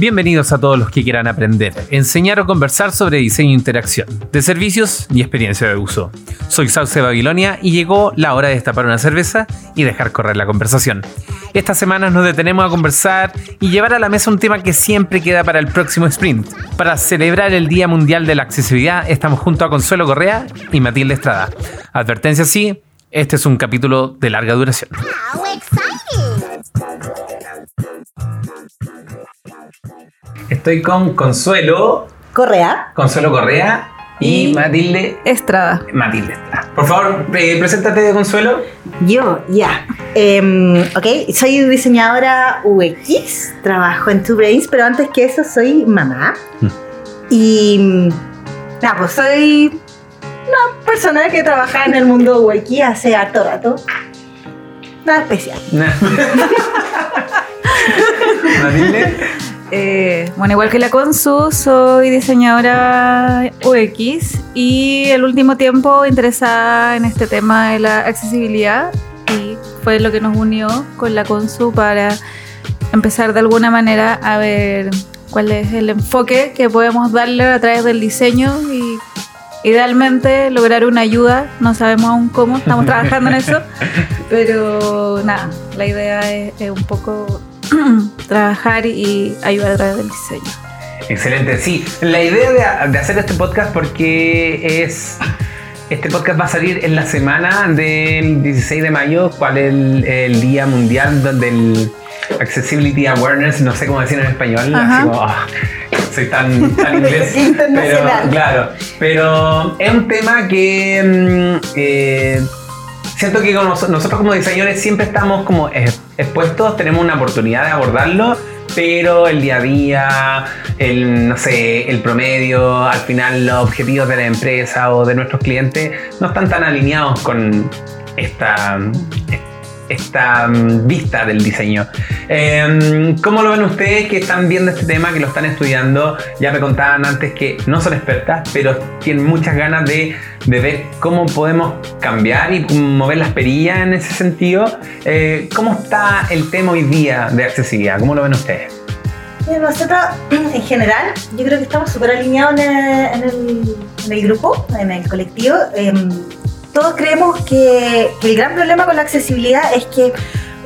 Bienvenidos a todos los que quieran aprender, enseñar o conversar sobre diseño e interacción, de servicios y experiencia de uso. Soy Sauce Babilonia y llegó la hora de destapar una cerveza y dejar correr la conversación. Esta semana nos detenemos a conversar y llevar a la mesa un tema que siempre queda para el próximo sprint. Para celebrar el Día Mundial de la Accesibilidad estamos junto a Consuelo Correa y Matilde Estrada. Advertencia sí, este es un capítulo de larga duración. Estoy con Consuelo. Correa. Consuelo Correa y, Matilde Estrada. Matilde Estrada. Por favor, eh, preséntate, Consuelo. Yo, ya. Em, ok, soy diseñadora UX, trabajo en Two Brains, pero antes que eso soy mamá. Mm. Y. Nada, pues soy una persona que trabaja en el mundo UX hace harto rato. Nada especial. Matilde. Eh, bueno, igual que la Consu, soy diseñadora UX y el último tiempo interesada en este tema de la accesibilidad y fue lo que nos unió con la Consu para empezar de alguna manera a ver cuál es el enfoque que podemos darle a través del diseño y idealmente lograr una ayuda, no sabemos aún cómo, estamos trabajando en eso, pero nada, la idea es, es un poco trabajar y ayudar a través del diseño. Excelente, sí. La idea de, de hacer este podcast porque es... Este podcast va a salir en la semana del 16 de mayo, cual es el, el Día Mundial del Accessibility Awareness, no sé cómo decir en español, así como, ah, soy tan, tan inglés. pero, Internacional. claro, pero es un tema que mm, eh, siento que nosotros como diseñadores siempre estamos como ex- expuestos, tenemos una oportunidad de abordarlo, pero el día a día, el, no sé, el promedio, al final los objetivos de la empresa o de nuestros clientes no están tan alineados con esta, esta mm, vista del diseño. Eh, ¿Cómo lo ven ustedes que están viendo este tema, que lo están estudiando? Ya me contaban antes que no son expertas, pero tienen muchas ganas de, ver cómo podemos cambiar y mover las perillas en ese sentido. Eh, ¿Cómo está el tema hoy día de accesibilidad? ¿Cómo lo ven ustedes? Nosotros, en general, yo creo que estamos súper alineados en el grupo, en el colectivo. Em, todos creemos que, que el gran problema con la accesibilidad es que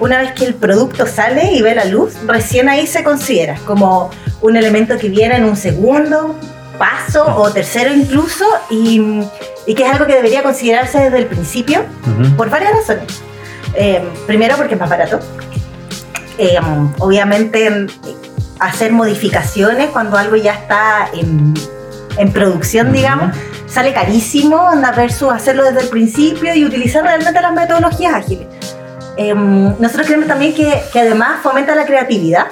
una vez que el producto sale y ve la luz, recién ahí se considera como un elemento que viene en un segundo paso o tercero incluso y, y que es algo que debería considerarse desde el principio por varias razones. Eh, primero porque es más barato. Eh, obviamente hacer modificaciones cuando algo ya está en, en producción, Ujú. digamos, sale carísimo, anda versus hacerlo desde el principio y utilizar realmente las metodologías ágiles. Em, nosotros creemos también que, que además fomenta la creatividad.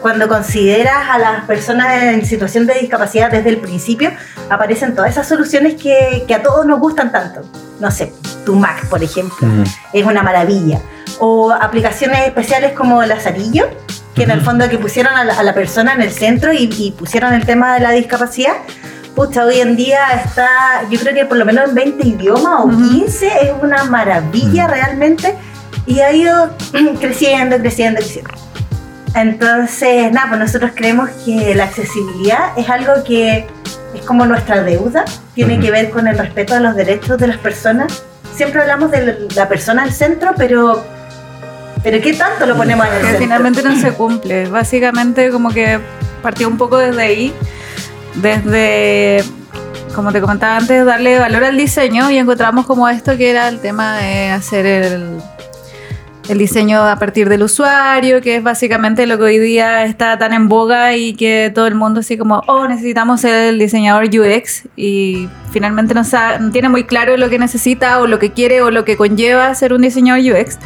Cuando consideras a las personas en situación de discapacidad desde el principio, aparecen todas esas soluciones que, que a todos nos gustan tanto. No sé, tu Mac, por ejemplo es una maravilla. O aplicaciones especiales como Lazarillo, que en el fondo que pusieron a la, a la persona en el centro y, y pusieron el tema de la discapacidad. Pucha, hoy en día está, yo creo que por lo menos en 20 idiomas o Ujú. 15, es una maravilla realmente y ha ido creciendo, creciendo, creciendo. Entonces, nada, pues nosotros creemos que la accesibilidad es algo que es como nuestra deuda, tiene que ver con el respeto a los derechos de las personas. Siempre hablamos de la persona al centro, pero, pero ¿qué tanto lo ponemos en el Que centro? finalmente no se cumple. Básicamente como que partió un poco desde ahí, desde, como te comentaba antes, darle valor al diseño y encontramos como esto que era el tema de hacer el, el diseño a partir del usuario, que es básicamente lo que hoy día está tan en boga y que todo el mundo así como, oh, necesitamos ser el diseñador UX y finalmente no, sa- no tiene muy claro lo que necesita o lo que quiere o lo que conlleva ser un diseñador UX.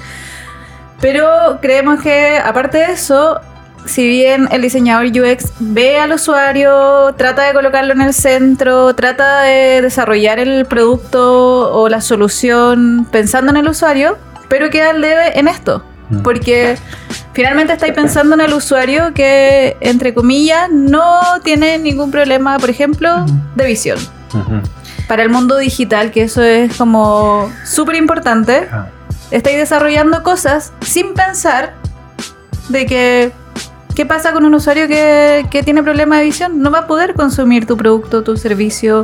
Pero creemos que aparte de eso, si bien el diseñador UX ve al usuario, trata de colocarlo en el centro, trata de desarrollar el producto o la solución pensando en el usuario, pero queda al debe en esto. Mm. Porque finalmente estáis pensando en el usuario que, entre comillas, no tiene ningún problema, por ejemplo, de visión. Para el mundo digital, que eso es como súper importante. Estáis desarrollando cosas sin pensar de que ¿qué pasa con un usuario que, que tiene problema de visión? No va a poder consumir tu producto, tu servicio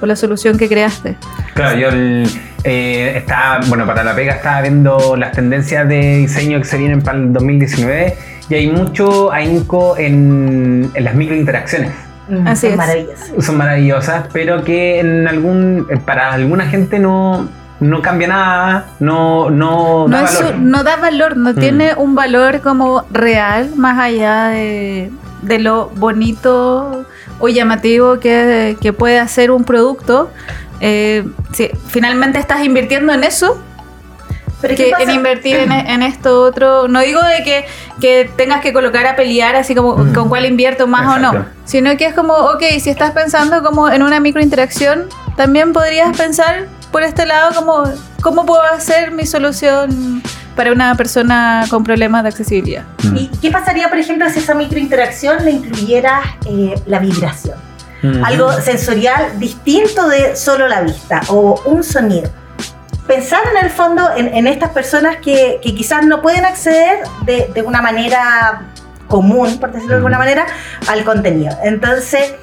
o la solución que creaste. Claro, yo el- eh, estaba, bueno, para la pega estaba viendo las tendencias de diseño que se vienen para el 2019 y hay mucho ahínco en, en las microinteracciones. Mm, Así son es. Maravilloso. Son maravillosas, pero que en algún, eh, para alguna gente no, no cambia nada, no, no, No, da es su- valor. no da valor, no Mm. tiene un valor como real más allá de, de lo bonito o llamativo que, que puede hacer un producto. Eh, si finalmente estás invirtiendo en eso, Pero ¿qué que en invertir en, en esto otro. No digo de que, que tengas que colocar a pelear así como Mm. con cuál invierto más o no, sino que es como, ok, si estás pensando como en una microinteracción, también podrías pensar por este lado como, ¿cómo puedo hacer mi solución para una persona con problemas de accesibilidad? Mm. ¿Y qué pasaría, por ejemplo, si esa microinteracción le incluyera eh, la vibración? Ujú. Algo sensorial distinto de solo la vista o un sonido. Pensar en el fondo en, en estas personas que, que quizás no pueden acceder de, de una manera común, por decirlo de alguna Ujú. manera, al contenido. Entonces,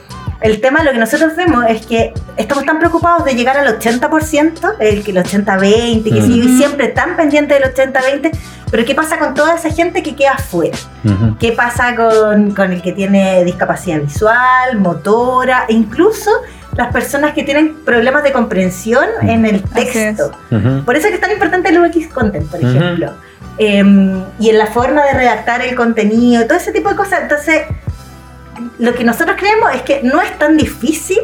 el tema, lo que nosotros vemos es que estamos tan preocupados de llegar al 80%, el que el 80-20, que sí, Ujú. siempre tan pendiente del 80-20, pero ¿qué pasa con toda esa gente que queda afuera? Ujú. ¿Qué pasa con, con el que tiene discapacidad visual, motora, e incluso las personas que tienen problemas de comprensión en el texto? Ujú. Por eso es que es tan importante el UX Content, por ejemplo. Em, y en la forma de redactar el contenido, todo ese tipo de cosas. Entonces, lo que nosotros creemos es que no es tan difícil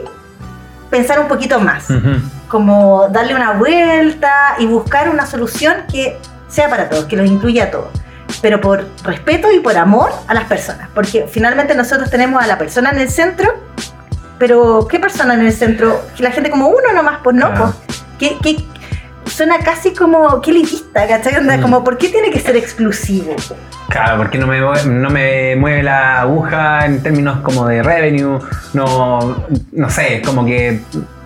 pensar un poquito más, como darle una vuelta y buscar una solución que sea para todos, que los incluya a todos, pero por respeto y por amor a las personas, porque finalmente nosotros tenemos a la persona en el centro, pero ¿qué persona en el centro? La gente como uno nomás, pues no, pues. ¿Qué, qué- suena casi como qué elitista, ¿cachai? Onda, Mm. Como, ¿por qué tiene que ser exclusivo? Claro, porque no me, no me mueve la aguja en términos como de revenue, no, no sé, como que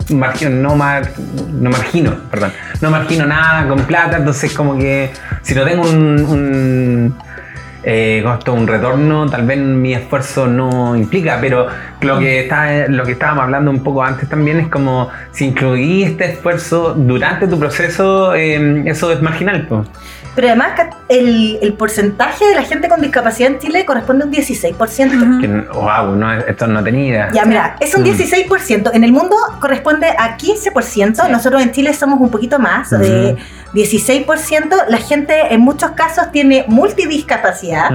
margino, no, mar, no margino, perdón, no margino nada con plata, entonces como que si no tengo un, un, eh, costo, un retorno, tal vez mi esfuerzo no implica, pero lo que, está, lo que estábamos hablando un poco antes también es como si incluí este esfuerzo durante tu proceso, eh, eso es marginal. Pero además el, el porcentaje de la gente con discapacidad en Chile corresponde a un 16%. Ujú. Que, wow, no, esto no tenía idea. Ya, mira, es un Mm. 16%. En el mundo corresponde a 15%. Sí. Nosotros en Chile somos un poquito más, de 16%. La gente en muchos casos tiene multidiscapacidad.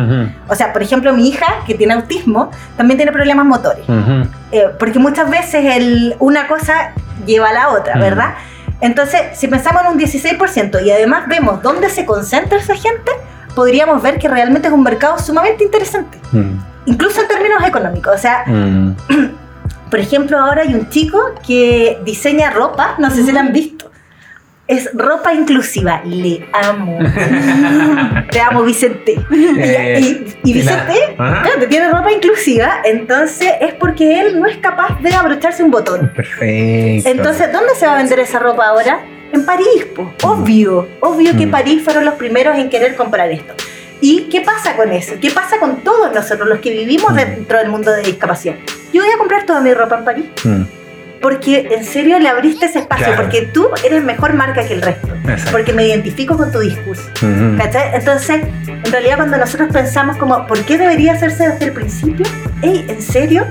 O sea, por ejemplo, mi hija, que tiene autismo, también tiene problemas motores. Eh, porque muchas veces el, una cosa lleva a la otra, Mm. ¿verdad? Entonces, si pensamos en un 16% y además vemos dónde se concentra esa gente, podríamos ver que realmente es un mercado sumamente interesante, Mm, incluso en términos económicos. O sea, mm. por ejemplo, ahora hay un chico que diseña ropa, no sé si la han visto. Es ropa inclusiva, le amo. Te amo, Vicente. Eh, y, Vicente, claro, tiene ropa inclusiva, entonces es porque él no es capaz de abrocharse un botón. Perfecto. Entonces, ¿dónde se va a vender esa ropa ahora? En París, po. obvio. Obvio que Mm. París fueron los primeros en querer comprar esto. ¿Y qué pasa con eso? ¿Qué pasa con todos nosotros, los que vivimos Mm. dentro del mundo de discapacidad? Yo voy a comprar toda mi ropa en París Mm, porque en serio le abriste ese espacio, Claro. porque tú eres mejor marca que el resto, exacto. porque me identifico con tu discurso. Ujú. ¿Cachai? Entonces, en realidad cuando nosotros pensamos como, ¿por qué debería hacerse desde el principio? Ey, ¿en serio?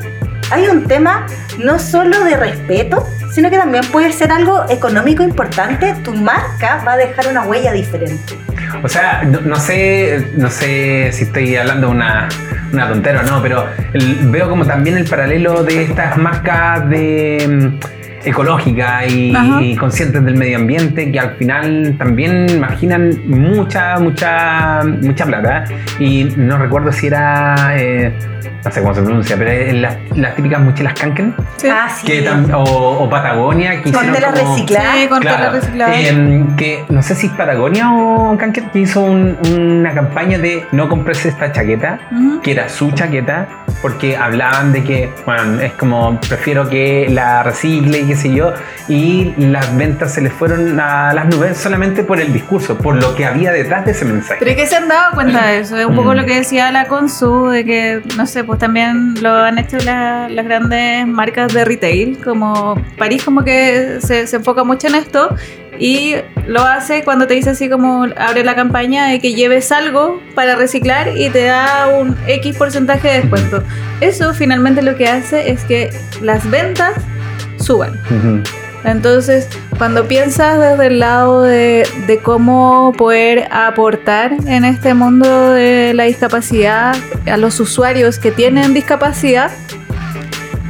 Hay un tema no solo de respeto, sino que también puede ser algo económico importante. Tu marca va a dejar una huella diferente. O sea, no, no sé, no sé si estoy hablando una, una tontera o no, pero el- veo como también el paralelo de estas marcas de mm, ecológicas y, Ajá. y conscientes del medio ambiente que al final también marginan mucha, mucha, mucha plata. Y no recuerdo si era eh, no sé cómo se pronuncia, pero es las, las típicas mochilas Kanken. Sí. Ah, sí. Que tam- o, o Patagonia. Que Con tela como- reciclada. Sí, con Claro, tela reciclada. em, que no sé si Patagonia o Kanken que hizo un- una campaña de no compres esta chaqueta, que era su chaqueta, porque hablaban de que, bueno, es como prefiero que la recicle y qué sé yo, y las ventas se les fueron a las nubes solamente por el discurso, por lo que había detrás de ese mensaje. Pero es que se han dado cuenta de eso, es un poco Mm. lo que decía la Consu, de que, no sé, pues también lo han hecho la- las grandes marcas de retail, como París como que se, enfoca mucho en esto y lo hace cuando te dice así como abre la campaña de que lleves algo para reciclar y te da un X porcentaje de descuento. Eso finalmente lo que hace es que las ventas suban. Entonces, cuando piensas desde el lado de, de cómo poder aportar en este mundo de la discapacidad a los usuarios que tienen discapacidad,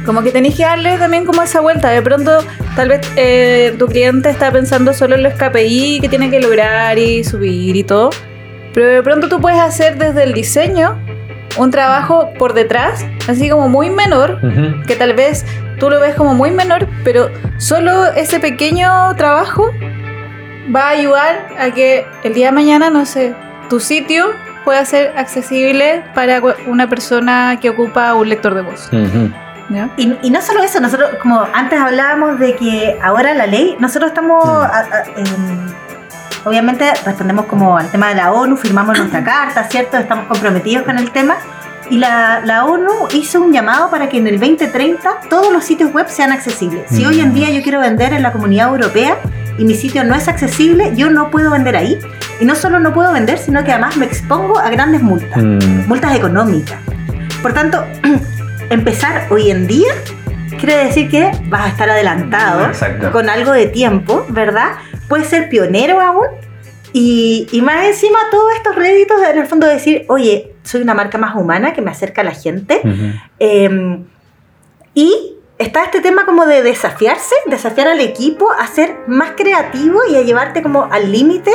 como que tenéis que darle también como esa vuelta. De pronto, tal vez eh, tu cliente está pensando solo en los KPI que tiene que lograr y subir y todo, pero de pronto tú puedes hacer desde el diseño un trabajo por detrás, así como muy menor, que tal vez tú lo ves como muy menor, pero solo ese pequeño trabajo va a ayudar a que el día de mañana, no sé, tu sitio pueda ser accesible para una persona que ocupa un lector de voz. Y, y no solo eso, nosotros, como antes hablábamos de que ahora la ley, nosotros estamos, a- a- obviamente respondemos como al tema de la ONU, firmamos nuestra carta, ¿cierto? Estamos comprometidos con el tema. Y la, la ONU hizo un llamado para que en el 2030 todos los sitios web sean accesibles. Si Mm. hoy en día yo quiero vender en la comunidad europea y mi sitio no es accesible, yo no puedo vender ahí. Y no solo no puedo vender, sino que además me expongo a grandes multas Mm. multas económicas. Por tanto, empezar hoy en día quiere decir que vas a estar adelantado Exacto. con algo de tiempo, ¿verdad? Puedes ser pionero aún. Y, y más encima todos estos réditos en el fondo decir, oye, soy una marca más humana que me acerca a la gente. Eh, y está este tema como de desafiarse, desafiar al equipo a ser más creativo y a llevarte como al límite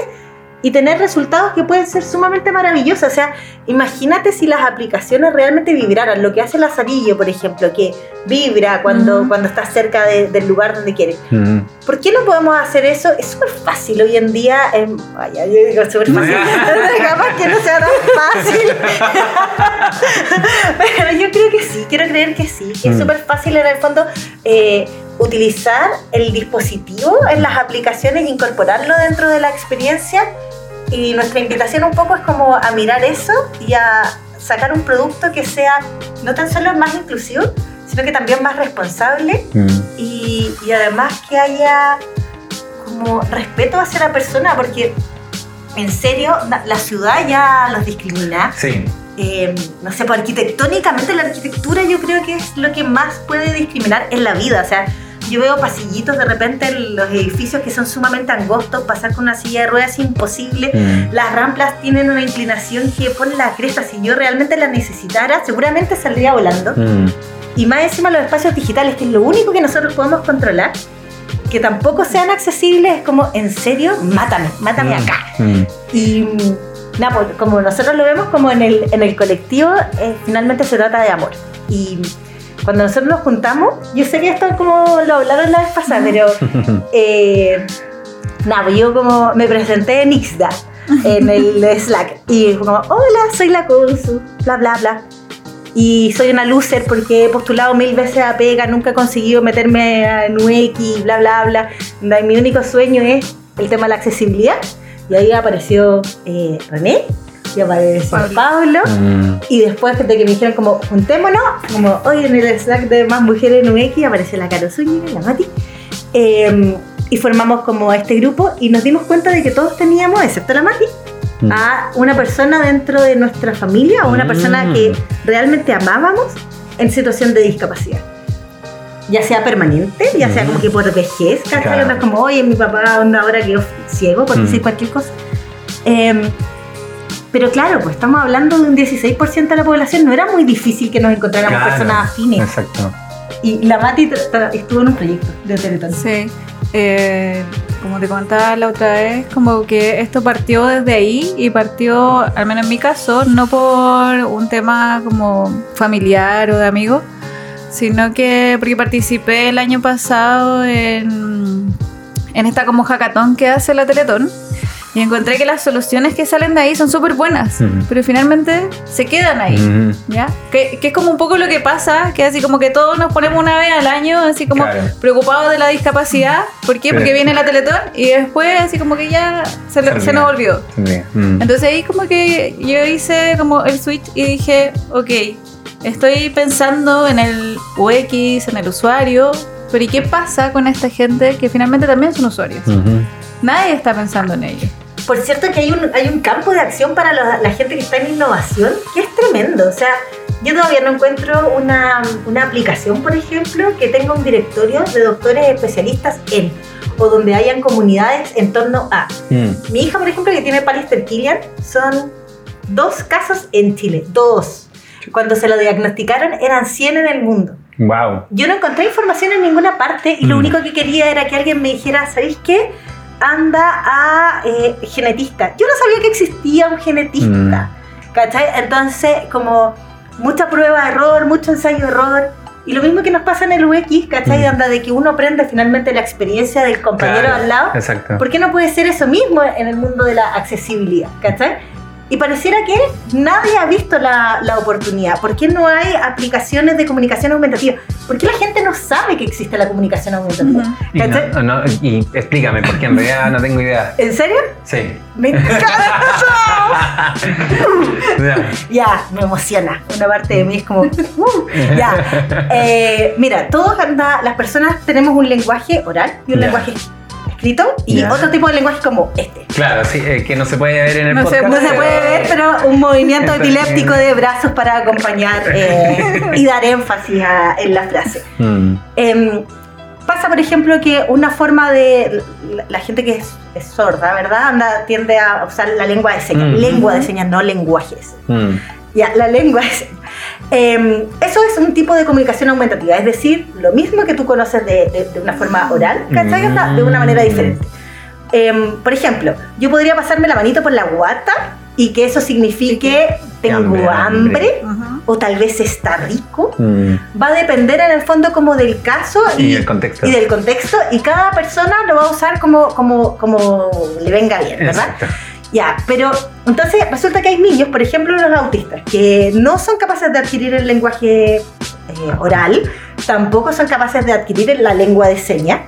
y tener resultados que pueden ser sumamente maravillosos. O sea, imagínate si las aplicaciones realmente vibraran. Lo que hace Lazarillo, por ejemplo, que vibra cuando, Ujú. cuando estás cerca de- del lugar donde quieres. ¿Por qué no podemos hacer eso? Es súper fácil hoy en día. em, ay, ay, yo digo súper fácil. Capaz que no sea tan fácil. Pero yo creo que sí, quiero creer que sí. Que es Mm. súper fácil en el fondo eh, utilizar el dispositivo en las aplicaciones, incorporarlo dentro de la experiencia. Y nuestra invitación un poco es como a mirar eso y a sacar un producto que sea no tan solo más inclusivo, sino que también más responsable Mm. y, y además que haya como respeto hacia la persona, porque en serio la, la ciudad ya los discrimina. Sí. Eh, no sé, pues arquitectónicamente la arquitectura yo creo que es lo que más puede discriminar en la vida. O sea, yo veo pasillitos de repente en los edificios que son sumamente angostos, pasar con una silla de ruedas es imposible. Mm. Las ramplas tienen una inclinación que pone la cresta. Si yo realmente la necesitara, seguramente saldría volando. Mm. Y más encima los espacios digitales, que es lo único que nosotros podemos controlar, que tampoco sean accesibles, es como, en serio, mátame, mátame Mm. acá. Mm. Y nada, pues, como nosotros lo vemos como en el, en el colectivo, eh, finalmente se trata de amor. Y cuando nosotros nos juntamos, yo sé que esto es como lo hablaron la vez pasada, pero eh, nada, pues yo como me presenté en Ixda, en el Slack, y como, hola, soy la Consu, bla, bla, bla. Y soy una loser porque he postulado mil veces a pega, nunca he conseguido meterme en UX, bla, bla, bla. Mi único sueño es el tema de la accesibilidad. Y ahí apareció eh, René, y apareció Pablo. Pablo. Mm. Y después de que me dijeron como, juntémonos, como hoy en el Slack de Más Mujeres en UX apareció la Caro Zúñiga, la Mati. Eh, y formamos como este grupo y nos dimos cuenta de que todos teníamos, excepto la Mati, Mm. a una persona dentro de nuestra familia o una Mm. persona que realmente amábamos en situación de discapacidad. Ya sea permanente, ya sea Mm. como que por vejez. Claro. Como, oye, mi papá onda ahora quedó ciego, por Mm. decir cualquier cosa. Em, pero claro, pues estamos hablando de un 16% de la población, no era muy difícil que nos encontráramos Claro. personas afines. Exacto. Y la Mati estuvo en un proyecto de Teletón. Sí. Eh, como te contaba la otra vez, como que esto partió desde ahí y partió, al menos en mi caso, no por un tema como familiar o de amigos, sino que porque participé el año pasado en, en esta como hackathon que hace la Teletón. Y encontré que las soluciones que salen de ahí son súper buenas, Ujú. pero finalmente se quedan ahí. Ujú. ¿Ya? Que, que es como un poco lo que pasa, que así como que todos nos ponemos una vez al año, así como Claro. preocupados de la discapacidad. ¿Por qué? Sí. Porque viene la Teletón y después así como que ya se, lo- se nos olvidó. Sí. Mm. Entonces ahí como que yo hice como el switch y dije, ok, estoy pensando en el UX, en el usuario, pero ¿y qué pasa con esta gente que finalmente también son usuarios? Ujú. Nadie está pensando en ello. Por cierto que hay un, hay un campo de acción para la, la gente que está en innovación que es tremendo. O sea, yo todavía no encuentro una, una aplicación, por ejemplo, que tenga un directorio de doctores especialistas en o donde hayan comunidades en torno a. Mm. Mi hija, por ejemplo, que tiene Palister Killian, son dos casos en Chile. Dos. Cuando se lo diagnosticaron eran 100 en el mundo. Wow. Yo no encontré información en ninguna parte y lo Mm. único que quería era que alguien me dijera, ¿sabéis qué? Anda a eh, genetista. Yo no sabía que existía un genetista. ¿Cachai? Entonces, como mucha prueba de error, mucho ensayo de error. Y lo mismo que nos pasa en el UX, ¿cachai? Mm. Anda de que uno aprende finalmente la experiencia del compañero Claro, al lado. Exacto. ¿Por qué no puede ser eso mismo en el mundo de la accesibilidad? ¿Cachai? Y pareciera que nadie ha visto la, la oportunidad. ¿Por qué no hay aplicaciones de comunicación aumentativa? ¿Por qué la gente no sabe que existe la comunicación aumentativa? Y, no- no- y explícame, porque en realidad no tengo idea. ¿En serio? Sí. ¡Me encanta! Ya. ya, me emociona. Una parte de mí es como... "Uh". ya. Eh, mira, todos anda- las personas tenemos un lenguaje oral y un Ya. lenguaje escrito y otro tipo de lenguaje como este. Claro, sí, eh, que no se puede ver en el No se-. No se puede ver, pero un movimiento epiléptico de brazos para acompañar eh, y dar énfasis a- en la frase. Mm. Em, pasa, por ejemplo, que una forma de. La, la gente que es, es sorda, ¿verdad? Anda, tiende a usar la lengua de señas. Mm. Lengua de señas, no lenguajes. Mm. Ya, la lengua es. em, eso es un tipo de comunicación aumentativa, es decir, lo mismo que tú conoces de, de- de una forma oral, ¿cachai? Anda De una manera diferente. Em, por ejemplo, yo podría pasarme la manito por la guata y que eso signifique tengo Hambre, o tal vez está rico. Mm. Va a depender en el fondo como del caso Y el contexto. y del contexto y cada persona lo va a usar como, como, como le venga bien, ¿verdad? Exacto. Ya, pero entonces resulta que hay niños, por ejemplo los autistas, que no son capaces de adquirir el lenguaje eh, oral, tampoco son capaces de adquirir la lengua de señas,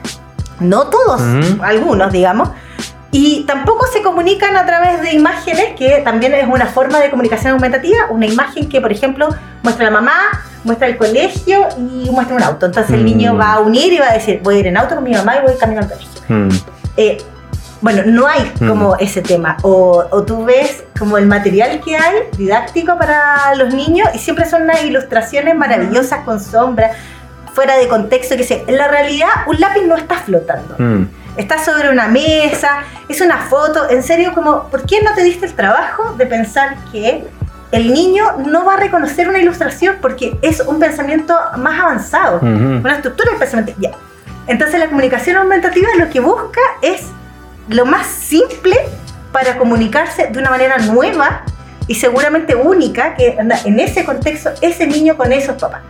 no todos, Ujú. algunos digamos, y tampoco se comunican a través de imágenes, que también es una forma de comunicación aumentativa, una imagen que por ejemplo muestra la mamá, muestra el colegio y muestra un auto, entonces el Mm. niño va a unir y va a decir, voy a ir en auto con mi mamá y voy camino al colegio. Mm. Eh, bueno, no hay Mm. como ese tema. O, o tú ves como el material que hay didáctico para los niños y siempre son unas ilustraciones maravillosas con sombras, fuera de contexto, que sé. En la realidad, un lápiz no está flotando. Mm. Está sobre una mesa, es una foto. En serio, como, ¿por qué no te diste el trabajo de pensar que el niño no va a reconocer una ilustración porque es un pensamiento más avanzado? Una estructura del pensamiento. Ya. Entonces la comunicación aumentativa lo que busca es lo más simple para comunicarse de una manera nueva y seguramente única que en ese contexto ese niño con esos papás.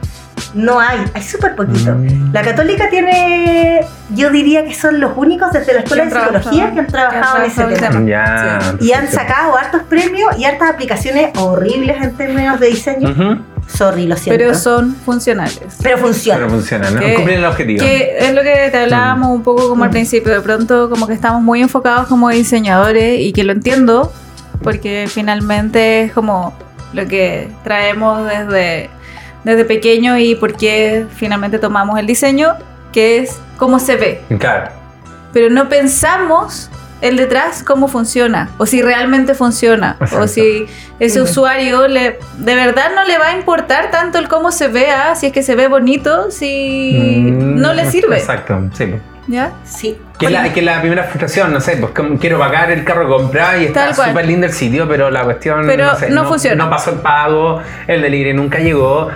No hay, hay súper poquito. Mm. La católica tiene, yo diría que son los únicos desde la escuela de psicología que han trabajado en ese tema. el Ya. Sí. Y han sacado hartos premios y hartas aplicaciones horribles en términos de diseño. Ujú. Sorry, lo siento. Pero son funcionales. Pero funciona. Pero funciona, ¿no? Que- Cumplen el objetivo. Que es lo que te hablábamos un poco como al Mm. principio, de pronto como que estamos muy enfocados como diseñadores y que lo entiendo, porque finalmente es como lo que traemos desde, desde pequeño y por qué finalmente tomamos el diseño, que es cómo se ve. Claro. Pero no pensamos el detrás cómo funciona, o si realmente funciona, Exacto. o si ese usuario le, de verdad no le va a importar tanto el cómo se vea, si es que se ve bonito, si Mm, no le sirve. Exacto, sí. ¿Ya? Sí. Que es, la, que la primera frustración, no sé, pues quiero pagar el carro comprar y está súper lindo el sitio, pero la cuestión Pero sé, no funciona. No pasó el pago, el delivery nunca llegó.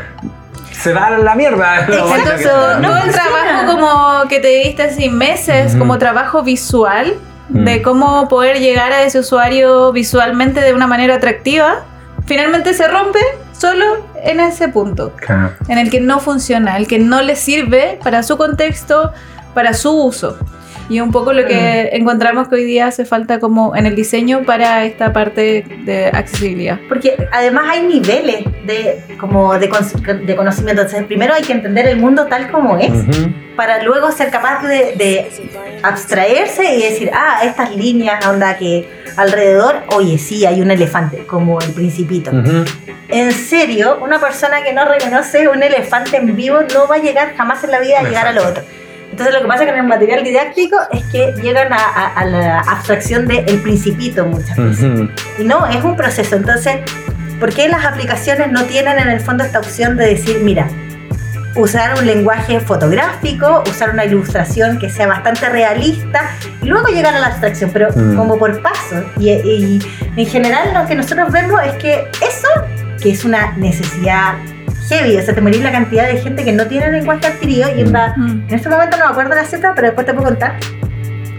se va a la mierda. Exacto, No todo el trabajo como que te diste así meses, Ujú. como trabajo visual, Mm. de cómo poder llegar a ese usuario visualmente de una manera atractiva, finalmente se rompe solo en ese punto, Claro. en el que no funciona, el que no le sirve para su contexto, para su uso. Y un poco lo que encontramos que hoy día hace falta como en el diseño para esta parte de accesibilidad. Porque además hay niveles de, como de, de conocimiento. Entonces, primero hay que entender el mundo tal como es, para luego ser capaz de, de abstraerse y decir, ah, estas líneas, onda que alrededor, oye, sí, hay un elefante, como el principito. En serio, una persona que no reconoce un elefante en vivo no va a llegar jamás en la vida a llegar a lo otro. Entonces lo que pasa con el material didáctico es que llegan a, a- a la abstracción del principito muchas veces. Y no, es un proceso. Entonces, ¿por qué las aplicaciones no tienen en el fondo esta opción de decir, mira, usar un lenguaje fotográfico, usar una ilustración que sea bastante realista y luego llegar a la abstracción, pero Mm. como por paso? Y, y en general lo que nosotros vemos es que eso, que es una necesidad heavy, o sea, te morís la cantidad de gente que no tiene lenguaje adquirido y Mm. onda, en este momento no me acuerdo la cifra, pero después te puedo contar.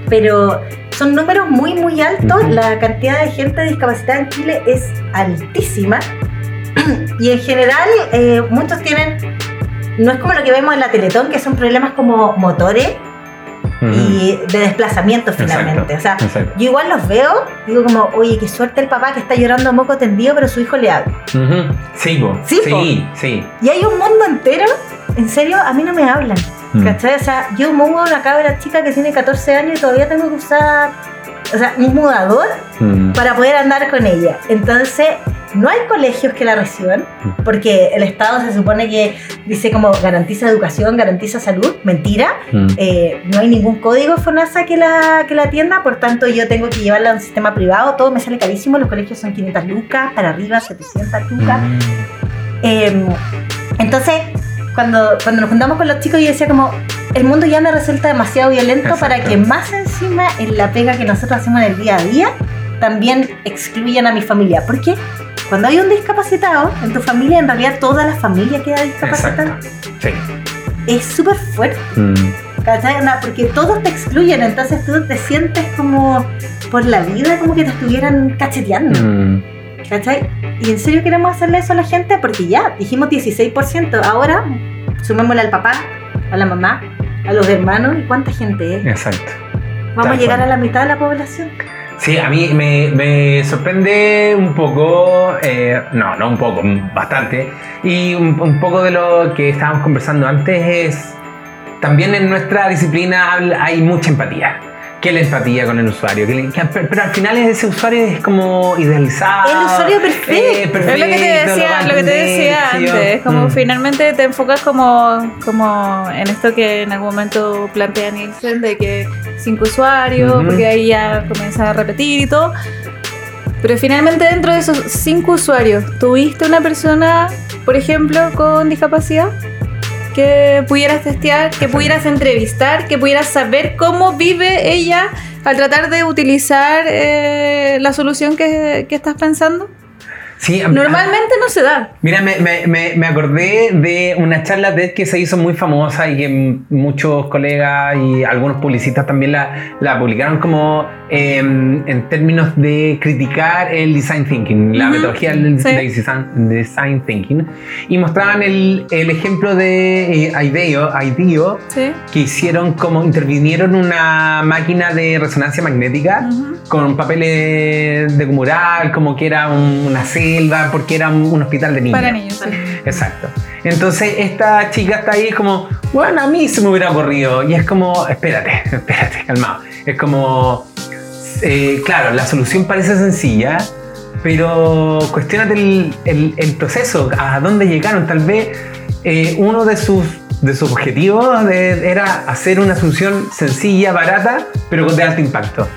Pero son números muy, muy altos. La cantidad de gente discapacitada en Chile es altísima. y en general, eh, muchos tienen. No es como lo que vemos en la Teletón, que son problemas como motores Y de desplazamiento finalmente. Exacto, O sea, exacto. yo igual los veo, digo como, oye, qué suerte el papá que está llorando a moco tendido, pero su hijo le habla. Ujú. Sí. Sí, sí, sí. Y hay un mundo entero, en serio, a mí no me hablan. Mm. ¿Cachai? O sea, yo muevo a una cabra chica que tiene 14 años y todavía tengo que usar, o sea, un mudador Mm. para poder andar con ella. Entonces, no hay colegios que la reciban, porque el Estado se supone que dice como garantiza educación, garantiza salud. Mentira. Mm. Eh, no hay ningún código FONASA que la, que la atienda, por tanto yo tengo que llevarla a un sistema privado, todo me sale carísimo, los colegios son 500 lucas, para arriba 700 lucas. Mm. Eh, entonces, cuando, cuando nos juntamos con los chicos, yo decía como, el mundo ya me resulta demasiado violento Exacto. para que más encima en la pega que nosotros hacemos en el día a día, también excluyan a mi familia. Porque cuando hay un discapacitado, en tu familia, en realidad toda la familia queda discapacitada. Exacto. Sí. Es súper fuerte. Mm. Porque todos te excluyen, entonces tú te sientes como por la vida, como que te estuvieran cacheteando. Mm. ¿Cachai? ¿Y en serio queremos hacerle eso a la gente? Porque ya, dijimos 16%. Ahora, sumémosle al papá, a la mamá, a los hermanos. ¿Y cuánta gente es? Exacto. Vamos a llegar cual. a la mitad de la población. Sí, a mí me, me sorprende un poco, eh, no, no un poco, bastante, y un, un poco de lo que estábamos conversando antes es, también en nuestra disciplina hay mucha empatía. ¿Qué la empatía con el usuario? Que le- que- pero al final ese usuario es como idealizado. El usuario perfecto. eh, Es lo que te perfecto, decía, a lo que te decía antes, como Mm. finalmente te enfocas como, como en esto que en algún momento plantea Nielsen de que cinco usuarios, porque ahí ya comienza a repetir y todo. Pero finalmente dentro de esos cinco usuarios, ¿tuviste una persona, por ejemplo, con discapacidad? Que pudieras testear, que pudieras entrevistar, que pudieras saber cómo vive ella al tratar de utilizar eh, la solución que, que estás pensando. Sí, Normalmente no se da. Mira, me, me- me- me acordé de una charla TED que se hizo muy famosa y que muchos colegas y algunos publicistas también la, la publicaron como em, en términos de criticar el design thinking, la Ujú, metodología del sí. de design, design thinking. Y mostraban el, el ejemplo de eh, IDEO, IDEO, Sí. que hicieron como intervinieron una máquina de resonancia magnética Ujú. con papeles de mural, como que era un- una porque era un, un hospital de niños. Para niños, sí. Exacto. Entonces esta chica está ahí como, bueno, a mí se me hubiera ocurrido. Y es como, espérate, espérate, calmado. Es como, eh, claro, la solución parece sencilla, pero cuestionate el, el- el proceso, a dónde llegaron. Tal vez eh, uno de sus, de sus objetivos de- era hacer una solución sencilla, barata, pero de alto impacto.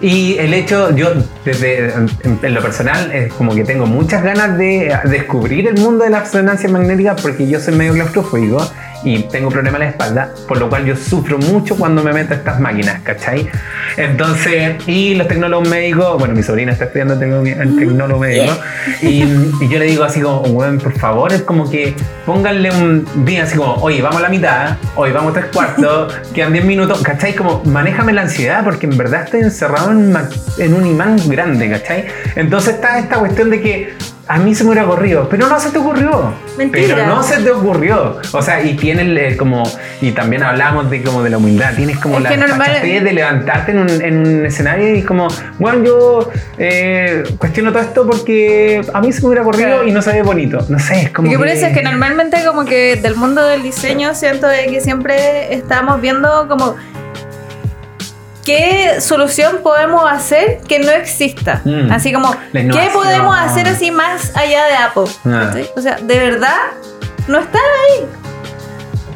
Y el hecho, yo desde en, en lo personal, es como que tengo muchas ganas de descubrir el mundo de la resonancia magnética porque yo soy medio claustrofóbico y tengo problemas en la espalda, por lo cual yo sufro mucho cuando me meto a estas máquinas, ¿cachai? Entonces, y los tecnólogos médicos, bueno, mi sobrina está estudiando el tecnólogo médico, y, y yo le digo así como, weón, por favor, es como que pónganle un día así como, oye, vamos a la mitad, hoy vamos a tres cuartos, quedan 10 minutos, ¿cachai? Como, manéjame la ansiedad, porque en verdad estoy encerrado en, en un imán grande, ¿cachai? Entonces está esta cuestión de que a mí se me hubiera ocurrido, pero no se te ocurrió. Mentira. Pero no se te ocurrió. O sea, y tienes el, como, y también hablamos de como de la humildad, tienes como Es la fachatez de levantarte en un, en un escenario y como, bueno, yo eh, cuestiono todo esto porque a mí se me hubiera ocurrido Claro. y no se ve bonito. No sé, es como. Y que por eso es que normalmente como que del mundo del diseño siento de que siempre estamos viendo como qué solución podemos hacer que no exista. Mm. Así como, ¿qué podemos hacer así más allá de Apple? Ah. ¿Cachai? O sea, de verdad, no está ahí.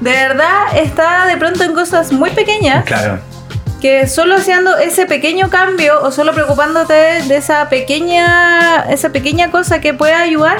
De verdad está de pronto en cosas muy pequeñas Claro. que solo haciendo ese pequeño cambio o solo preocupándote de esa pequeña esa pequeña cosa que puede ayudar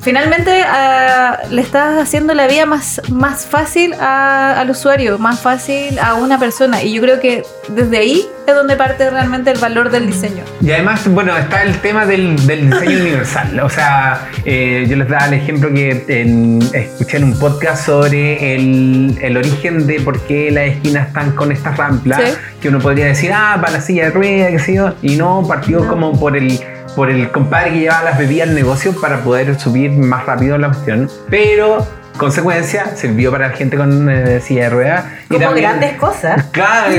finalmente ah, le estás haciendo la vida más, más fácil a- al usuario más fácil a una persona y yo creo que desde ahí es donde parte realmente el valor del diseño Y además, bueno, está el tema del, del diseño universal. O sea, eh, yo les daba el ejemplo que en- escuché en un podcast sobre el, el origen de por qué las esquinas están con estas ramplas. Sí. Que uno podría decir, ah, para la silla de ruedas, qué sé yo. Y no, partió No. como por el, por el compadre que llevaba las bebidas al negocio para poder subir más rápido la cuestión. Pero, consecuencia, sirvió para la gente con eh, silla de ruedas. Y Como también- grandes cosas. Claro.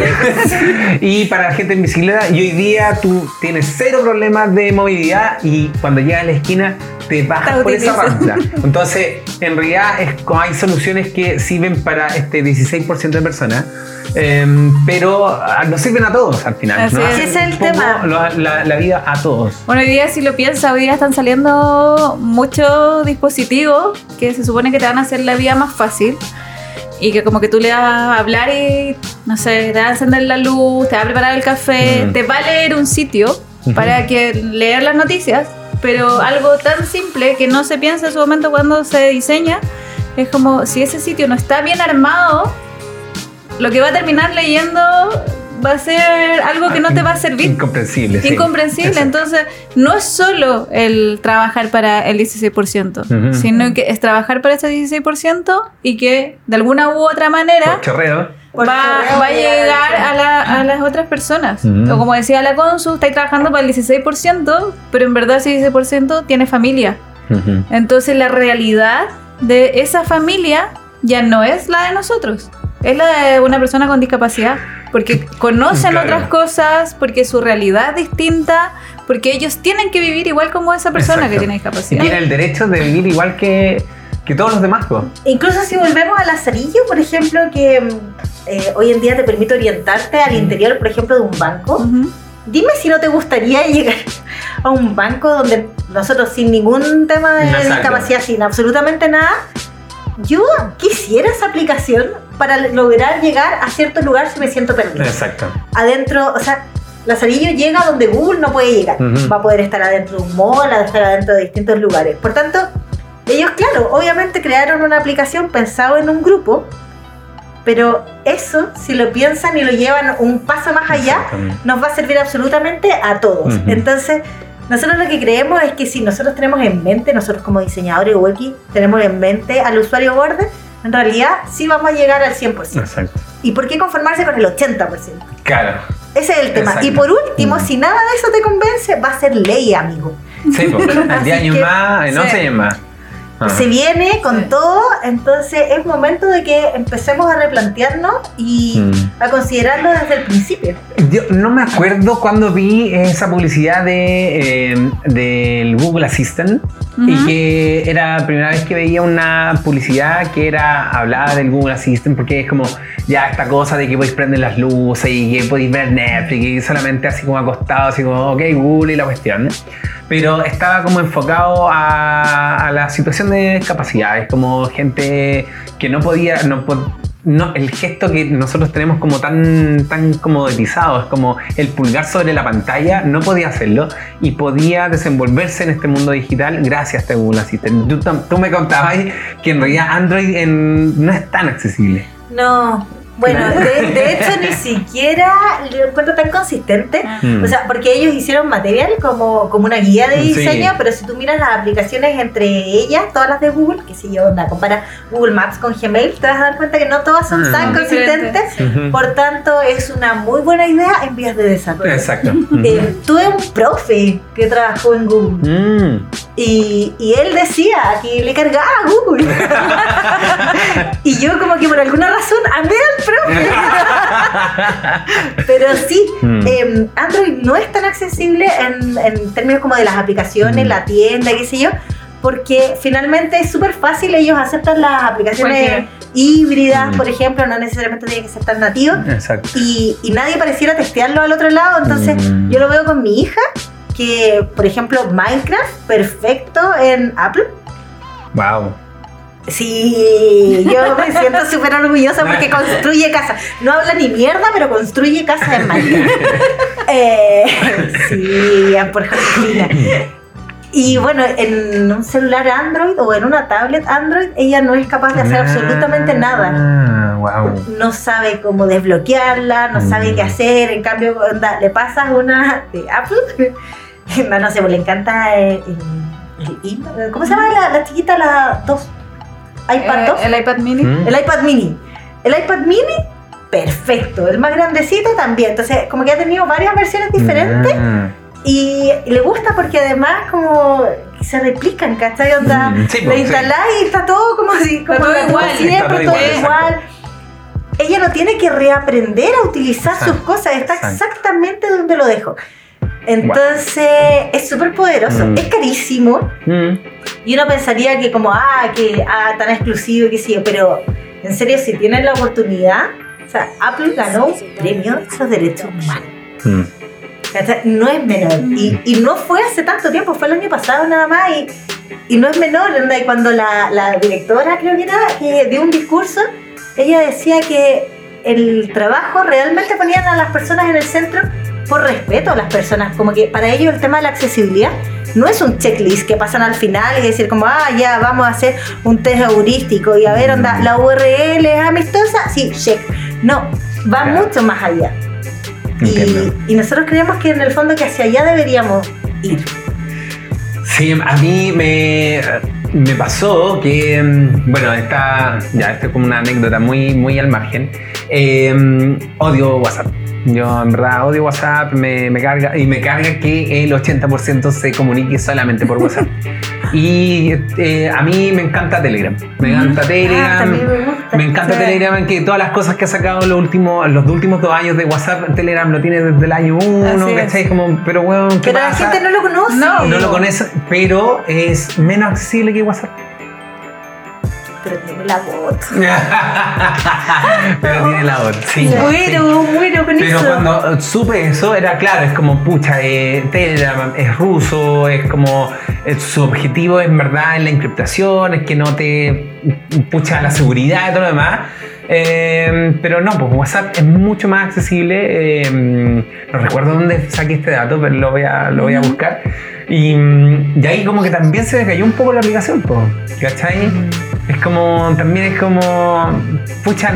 y para la gente en bicicleta, y hoy día tú tienes cero problemas de movilidad y cuando llegas a la esquina te bajas por esa rampla. Entonces, en realidad es, como hay soluciones que sirven para este 16% de personas, em, pero ah, no sirven a todos al final. Así ¿no? es. Es el tema. La, la- la vida a todos. Bueno, hoy día si lo piensas, hoy día están saliendo muchos dispositivos que se supone que te van a hacer la vida más fácil y que como que tú le vas a hablar y, no sé, te va a encender la luz, te va a preparar el café, Mm. te va a leer un sitio Ujú. para que leer las noticias, pero algo tan simple que no se piensa en su momento cuando se diseña, es como si ese sitio no está bien armado, lo que va a terminar leyendo va a ser algo que no te va a servir Incomprensible. sí. incomprensible. Exacto. Entonces, no es solo el trabajar para el 16%, Ujú. sino que es trabajar para ese 16% y que de alguna u otra manera chorreo. Va, correo va a llegar a, la- a las otras personas. Ujú. O como decía la Consu, estáis trabajando para el 16%, pero en verdad ese 16% tiene familia. Ujú. Entonces, la realidad de esa familia ya no es la de nosotros. Es la de una persona con discapacidad. Porque conocen Claro. otras cosas, porque su realidad es distinta, porque ellos tienen que vivir igual como esa persona Exacto. que tiene Y discapacidad. tiene el derecho de vivir igual que, que todos los demás. po. Incluso si volvemos al Lazarillo, por ejemplo, que mm, eh, hoy en día te permite orientarte al interior, por ejemplo, de un banco. Dime si no te gustaría llegar a un banco donde nosotros sin ningún tema de Exacto. discapacidad, sin absolutamente nada, yo quisiera esa aplicación para lograr llegar a cierto lugar si me siento perdido. Exacto. Adentro, o sea, Lazarillo llega donde Google no puede llegar. Va a poder estar adentro de un mall, a estar adentro de distintos lugares. Por tanto, ellos, claro, obviamente crearon una aplicación pensado en un grupo, pero eso, si lo piensan y lo llevan un paso más allá, nos va a servir absolutamente a todos. Entonces, nosotros lo que creemos es que si nosotros tenemos en mente, nosotros como diseñadores UX, tenemos en mente al usuario borde, en realidad sí vamos a llegar al 100%. Exacto. ¿Y por qué conformarse con el 80%? Claro. Ese es el tema. Exacto. Y por último, Mm. si nada de eso te convence, va a ser ley, amigo. Sí, po. en Así 10 años más, en sí. 11 años más. Ah. Se viene con Sí. todo, entonces es momento de que empecemos a replantearnos y Mm. A considerarlo desde el principio. Yo no me acuerdo cuando vi esa publicidad de, eh, del Google Assistant y que era la primera vez que veía una publicidad que era hablaba del Google Assistant porque es como ya esta cosa de que podéis prender las luces y que podéis ver Netflix y solamente así como acostado, así como ok Google y la cuestión. Pero estaba como enfocado a, a la situación de discapacidades, como gente que no podía, no no, el gesto que nosotros tenemos como tan, tan comoditizado, es como el pulgar sobre la pantalla, no podía hacerlo y podía desenvolverse en este mundo digital gracias a este Google Assistant. Tú, me contabas que en realidad Android en- no es tan accesible. No, bueno, de, de hecho ni siquiera lo encuentro tan consistente. Mm. O sea, porque ellos hicieron material como, como una guía de Sí. diseño, pero si tú miras las aplicaciones entre ellas, todas las de Google, que si yo, onda, compara Google Maps con Gmail, te vas a dar cuenta que no todas son Mm. tan consistentes. Por tanto, es una muy buena idea en vías de desarrollo. Exacto. Eh, tuve un profe que trabajó en Google Mm. y, y él decía que le cargaba a Google. y yo como que por alguna razón amé al Pero sí, Mm. eh, Android no es tan accesible en, en términos como de las aplicaciones, Mm. la tienda, qué sé yo, porque finalmente es súper fácil, ellos aceptan las aplicaciones híbridas, Mm. por ejemplo, no necesariamente tiene que ser tan nativo. Exacto. Y, y nadie pareciera testearlo al otro lado, entonces Mm. yo lo veo con mi hija, que por ejemplo Minecraft, perfecto en Apple. Wow. Sí, yo me siento súper orgullosa porque construye casa. No habla ni mierda, pero construye casa en Minecraft. Eh, sí, por Josefina. Y bueno, en un celular Android o en una tablet Android, ella no es capaz de hacer absolutamente nada. Wow. No sabe cómo desbloquearla, no sabe Mm. qué hacer. En cambio, onda, le pasas una de Apple, no, no sé, pues le encanta el, el- el- ¿Cómo se llama la, la chiquita, la dos? iPad Eh, 2. el iPad mini. Mm. El iPad mini. El iPad mini, perfecto. El más grandecito también. Entonces, como que ha tenido varias versiones diferentes Ah. y le gusta porque además como se replican, ¿cachai? Onda, Mm, sí, pues, sí. instaláis y está todo como si como todo igual. siempre, Está todo todo igual, igual. Ella no tiene que reaprender a utilizar Exacto, sus cosas, está exacto. exactamente donde lo dejo. Entonces, es súper poderoso, Mm. es carísimo, Mm. y uno pensaría que como, ah, que ah, tan exclusivo, que sí, pero en serio, si tienen la oportunidad, o sea, Apple ganó un premio de los derechos humanos. Mm. No es menor. Y, y no fue hace tanto tiempo, fue el año pasado nada más. Y, y no es menor. Y cuando la, la directora, creo que era, que dio un discurso, ella decía que el trabajo realmente ponían a las personas en el centro por respeto a las personas. Como que para ellos el tema de la accesibilidad no es un checklist que pasan al final y decir como, ah, ya, vamos a hacer un test heurístico y a ver, onda, la URL es amistosa, sí, check. No, va Claro. mucho más allá. Y, y nosotros creemos que en el fondo que hacia allá deberíamos ir. Sí, a mí me, me pasó que, mm, bueno, esta, ya, esto es como una anécdota muy, muy al margen. Eh, odio WhatsApp. Yo en verdad odio WhatsApp, me, me carga y me carga que el 80% se comunique solamente por WhatsApp. Y eh, a mí me encanta Telegram. Me encanta Ah, Telegram. me encanta Sí. Telegram, en que todas las cosas que ha sacado los últimos, los últimos dos años de WhatsApp, Telegram lo tiene desde el año uno, Así es. ¿cachai? Como, pero weón, ¿qué Pero la gente no lo conoce. No, No lo conoce, pero es menos accesible que WhatsApp. Pero tiene la voz. pero tiene la otra, sí. Muero, muero con Pero eso. cuando supe eso, era claro, es como, pucha, eh, Telegram es ruso, es como, eh, su objetivo en verdad es la encriptación, es que no te, pucha, la seguridad y todo lo demás. Eh, pero no, pues WhatsApp es mucho más accesible. eh, no recuerdo dónde saqué este dato, pero lo voy a, lo voy a buscar. Y, mm, y ahí como que también se me cayó un poco la aplicación, po, ¿cachai? Es como, también es como, pucha,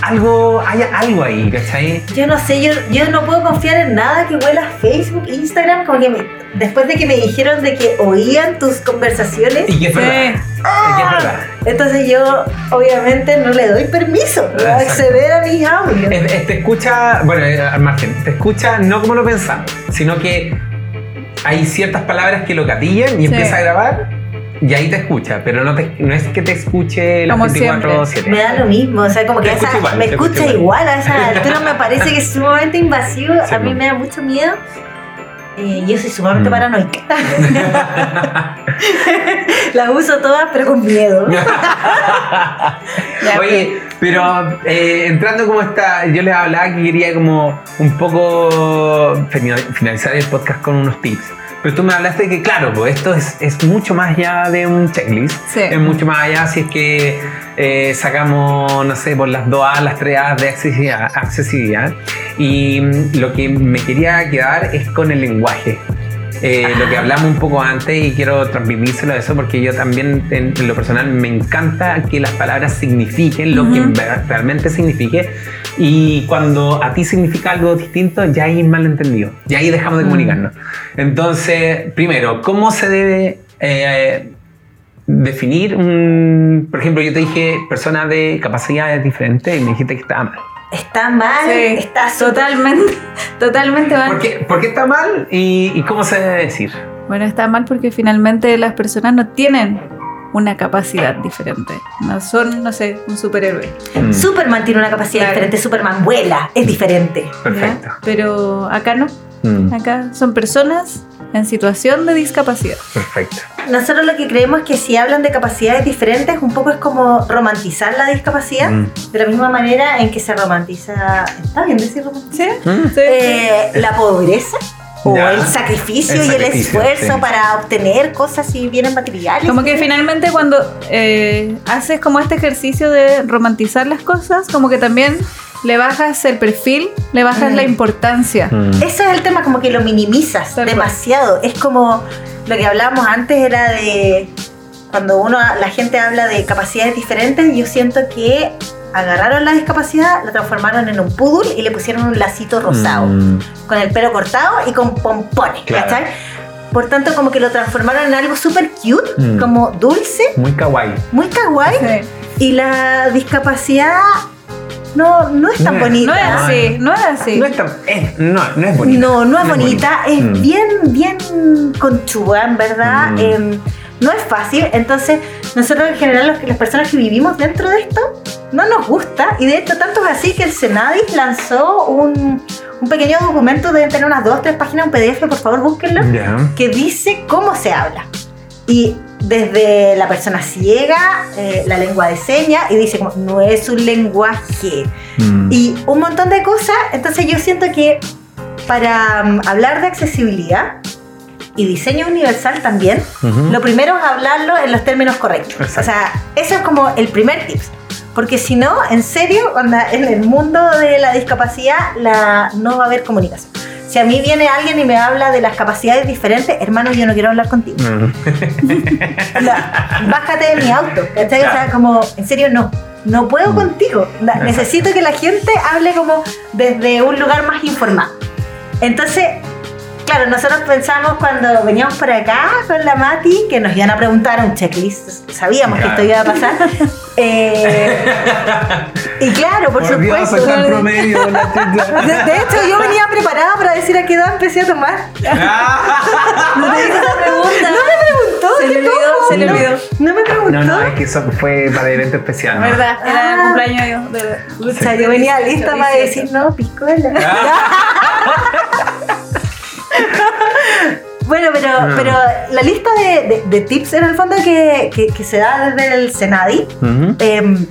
algo, hay algo ahí, ¿cachai? Yo no sé, yo, yo no puedo confiar en nada que huela a Facebook, Instagram, como que me- después de que me dijeron de que oían tus conversaciones, Y que es verdad. Verdad. entonces yo obviamente no le doy permiso a Exacto. acceder a mis audios. Es- es- te escucha, bueno, eh, al margen, te escucha no como lo pensamos, sino que hay ciertas palabras que lo gatillan y Sí. empieza a grabar y ahí te escucha, pero no, te- no es que te escuche las Como 24-7. Me da lo mismo, o sea, como que a esa- igual, me escucha igual. a esa altura, me parece que es sumamente invasivo, Sí, a mí me da mucho miedo. Eh, yo soy sumamente Mm. paranoica. Las uso todas, pero con miedo. Ya, Oye, Pero eh, entrando como está, yo les hablaba que quería como un poco final- finalizar el podcast con unos tips. Pero tú me hablaste de que, claro, pues esto es, es mucho más allá de un checklist. Sí. Es mucho más allá si es que eh, sacamos, no sé, por las 2A, las 3A de accesibilidad. accesibilidad. Y mm, lo que me quería quedar es con el lenguaje. Eh, lo que hablamos un poco antes y quiero transmitírselo a eso porque yo también en, en lo personal me encanta que las palabras signifiquen lo que realmente signifique y cuando a ti significa algo distinto ya es malentendido, ya ahí dejamos de comunicarnos. Entonces, primero, ¿cómo se debe eh, definir un, por ejemplo, yo te dije persona de capacidades diferentes y me dijiste que estaba mal. Está mal, Sí, está totalmente, totalmente mal. ¿Por qué, por qué está mal y, y cómo se debe decir? Bueno, está mal porque finalmente las personas no tienen una capacidad diferente. No son, no sé, un superhéroe. Mm, Superman tiene una capacidad Claro. diferente, Superman vuela, es diferente. ¿ya? perfecto. Pero acá no. Mm, Acá son personas en situación de discapacidad. perfecto. Nosotros lo que creemos es que si hablan de capacidades diferentes, un poco es como romantizar la discapacidad, Mm. de la misma manera en que se romantiza, ¿está bien decir romantizar? ¿Sí? Mm. Sí. Eh, la pobreza o Ya. el sacrificio El y el esfuerzo sí. para obtener cosas y bienes materiales. Como que finalmente cuando eh, haces como este ejercicio de romantizar las cosas, como que también le bajas el perfil, le bajas Mm. la importancia. Mm. Eso es el tema, como que lo minimizas Tal cual. demasiado. Es como lo que hablábamos antes era de cuando uno, la gente habla de capacidades diferentes, yo siento que agarraron la discapacidad, la transformaron en un poodle y le pusieron un lacito rosado, Mm. con el pelo cortado y con pompones, Claro. ¿cachai? Por tanto, como que lo transformaron en algo súper cute, Mm. como dulce, Muy kawaii. muy kawaii, Sí. y la discapacidad no, no es tan No es- bonita. No es así, no es así. No es, tan, eh, no, no es bonita. No, no es bonita, es Mm. bien, bien conchuda, en verdad. Mm. em, no es fácil, entonces nosotros en general los que- las personas que vivimos dentro de esto no nos gusta y de hecho tanto es así que el Senadis lanzó un, un pequeño documento, deben tener unas dos, tres páginas, un PDF, por favor búsquenlo, Ya. que dice cómo se habla. Y desde la persona ciega, eh, la lengua de señas, y dice como, no es un lenguaje, Mm. y un montón de cosas. Entonces yo siento que para mm, hablar de accesibilidad y diseño universal también, lo primero es hablarlo en los términos correctos. Exacto. O sea, eso es como el primer tips. Porque si no, en serio, en el mundo de la discapacidad la, no va a haber comunicación. Si a mí viene alguien y me habla de las capacidades diferentes, hermano, yo no quiero hablar contigo. Mm. Onda, bájate de mi auto. ¿cachai? O sea, como, en serio, no. No puedo Mm. contigo. Necesito que la gente hable como desde un lugar más informado. Entonces, claro, nosotros pensamos cuando veníamos por acá con la Mati que nos iban a preguntar un checklist. Sabíamos que esto iba a pasar. Eh, y claro, por, supuesto. promedio, la. De, de hecho, yo venía preparada para decir a qué edad empecé a tomar. No te hice esa pregunta. No me preguntó. Se le ¿qué olvidó, se le No, olvidó. No me preguntó. No, no, es que eso fue para el evento especial. ¿no? ¿Verdad? Era el Ah. cumpleaños de... O sea, yo venía lista para decir, no, piscola. bueno, pero, No. pero la lista de, de- de tips en el fondo que, que- que se da desde el Senadi, em,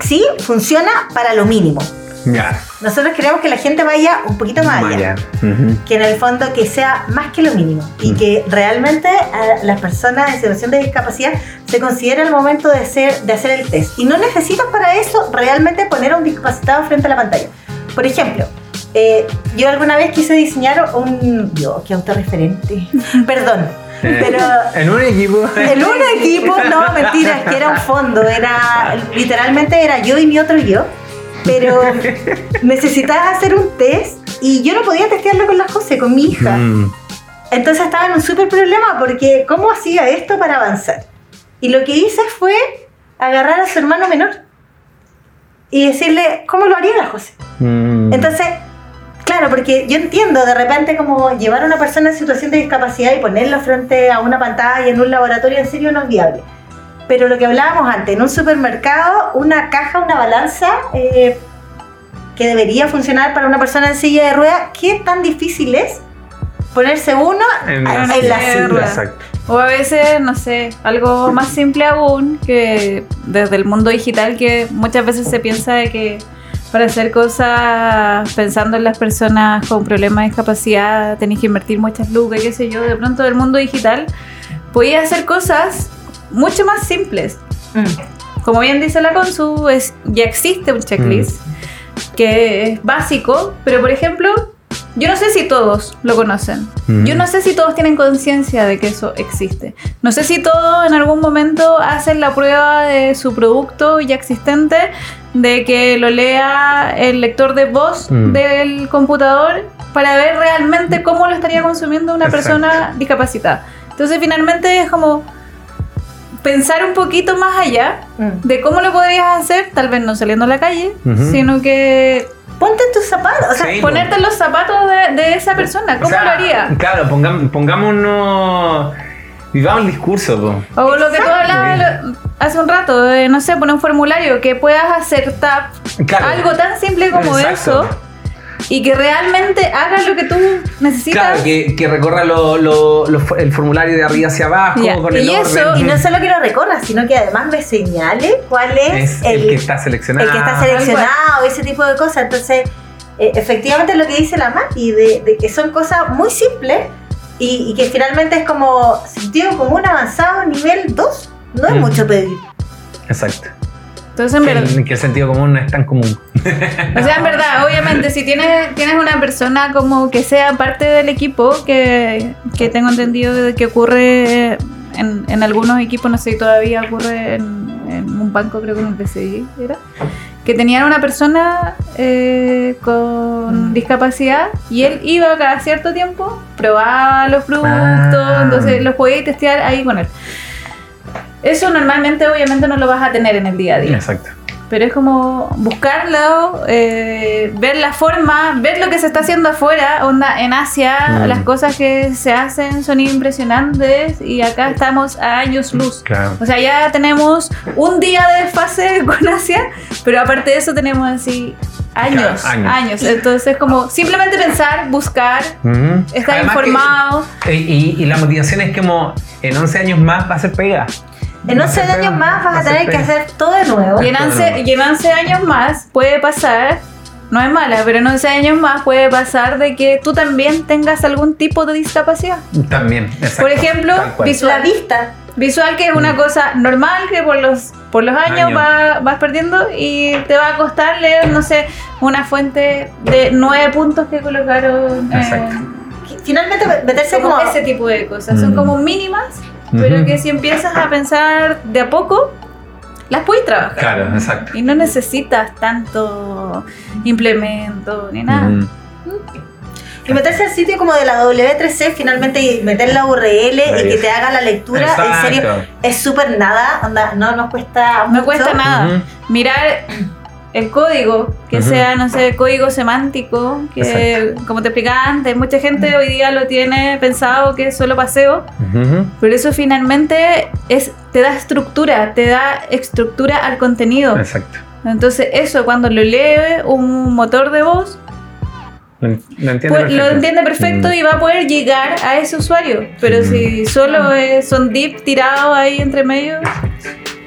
sí, funciona para lo mínimo. Ya. Nosotros queremos que la gente vaya un poquito más allá. Que en el fondo que sea más que lo mínimo y que realmente a las personas en situación de discapacidad se considere el momento de hacer, de hacer el test. Y no necesitas para eso realmente poner a un discapacitado frente a la pantalla. Por ejemplo, eh, yo alguna vez quise diseñar un... Yo, qué autorreferente. Perdón. Eh, Pero En un equipo. en un equipo, no, mentira, es que era un fondo, era literalmente era yo y mi otro yo, pero necesitaba hacer un test y yo no podía testearlo con la José, con mi hija. Mm. Entonces estaba en un súper problema porque ¿cómo hacía esto para avanzar? Y lo que hice fue agarrar a su hermano menor y decirle, ¿cómo lo haría la José? Mm. Entonces, claro, porque yo entiendo de repente como llevar a una persona en situación de discapacidad y ponerlo frente a una pantalla en un laboratorio en serio no es viable. Pero lo que hablábamos antes, en un supermercado, una caja, una balanza eh, que debería funcionar para una persona en silla de ruedas, ¿qué tan difícil es ponerse uno En en, la la silla, silla? rueda. Exacto. O a veces, no sé, algo más simple aún, que desde el mundo digital, que muchas veces se piensa de que para hacer cosas pensando en las personas con problemas de discapacidad tenéis que invertir muchas lucas, qué sé yo, de pronto del mundo digital podías hacer cosas mucho más simples. Mm. Como bien dice la Consu, es, ya existe un checklist que es básico, pero por ejemplo, yo no sé si todos lo conocen. Mm. Yo no sé si todos tienen conciencia de que eso existe. No sé si todos en algún momento hacen la prueba de su producto ya existente, de que lo lea el lector de voz Mm. del computador para ver realmente cómo lo estaría consumiendo una Exacto. persona discapacitada. Entonces finalmente es como pensar un poquito más allá Mm. de cómo lo podrías hacer, tal vez no saliendo a la calle, sino que Ponte tus zapatos. O sea, Sí. ponerte en los zapatos de, de esa persona. ¿Cómo O sea, lo haría? Claro, pongam- pongámonos. Vivamos el discurso, po. O lo que tú hablabas hace un rato, de, no sé, poner un formulario que puedas hacer tap, Claro. algo tan simple como Exacto. eso, y que realmente haga lo que tú necesitas. Claro, que, que recorra lo- lo- lo- el formulario de arriba hacia abajo, con y el eso, orden. y no solo que lo recorras, sino que además me señale cuál es, es el, que está seleccionado. el que está seleccionado, ese tipo de cosas. Entonces, eh, efectivamente lo que dice la Mati, de, de que son cosas muy simples y, y que finalmente es como sentido común avanzado nivel 2. No es Mm. mucho pedir. Exacto. Entonces, en verdad, el, que el sentido común no es tan común. o sea, en verdad, obviamente, si tienes, tienes una persona como que sea parte del equipo, que, que tengo entendido de que ocurre en, en algunos equipos, no sé si todavía ocurre en, en un banco, creo que en el PCI era, que tenían una persona eh, con discapacidad y él iba cada cierto tiempo, probaba los productos, Ah. entonces los podía testear ahí con él. Eso normalmente obviamente no lo vas a tener en el día a día. Exacto. Pero es como buscarlo, eh, ver la forma, ver lo que se está haciendo afuera. Onda, en Asia Mm. las cosas que se hacen son impresionantes y acá estamos a años luz. Claro. O sea, ya tenemos un día de desfase con Asia, pero aparte de eso tenemos así años, Claro, años. años. Entonces, como simplemente pensar, buscar, estar Además informado. y, y la motivación es como en 11 años más va a ser pega. En 11 años más vas a tener que hacer todo de nuevo. Y en 11, y en 11 años más puede pasar, no es mala, pero en 11 años más puede pasar de que tú también tengas algún tipo de discapacidad. También, exacto. Por ejemplo, visual. La vista. Visual que es una cosa normal que por los, por los años, Años. va- vas perdiendo y te va a costar leer, no sé, una fuente de nueve puntos que colocaron. eh. Finalmente meterse como como... ese tipo de cosas. Son Mm. como mínimas, pero que si empiezas a pensar de a poco, las puedes trabajar. Claro, exacto. Y no necesitas tanto implemento ni nada. Ujú. Y meterse al sitio como de la W3C finalmente y meter la URL y que te haga la lectura, en serio, es súper nada, onda, no nos cuesta No mucho. cuesta nada. Mirar el código, que sea, no sé, código semántico, que como te explicaba antes, mucha gente hoy día lo tiene pensado que es solo paseo, pero eso finalmente es, te da estructura, te da estructura al contenido. Exacto. Entonces eso cuando lo lee un motor de voz, Lo, entiende pues, lo entiende perfecto Mm. y va a poder llegar a ese usuario. Pero Mm. si solo es- son div tirados ahí entre medio,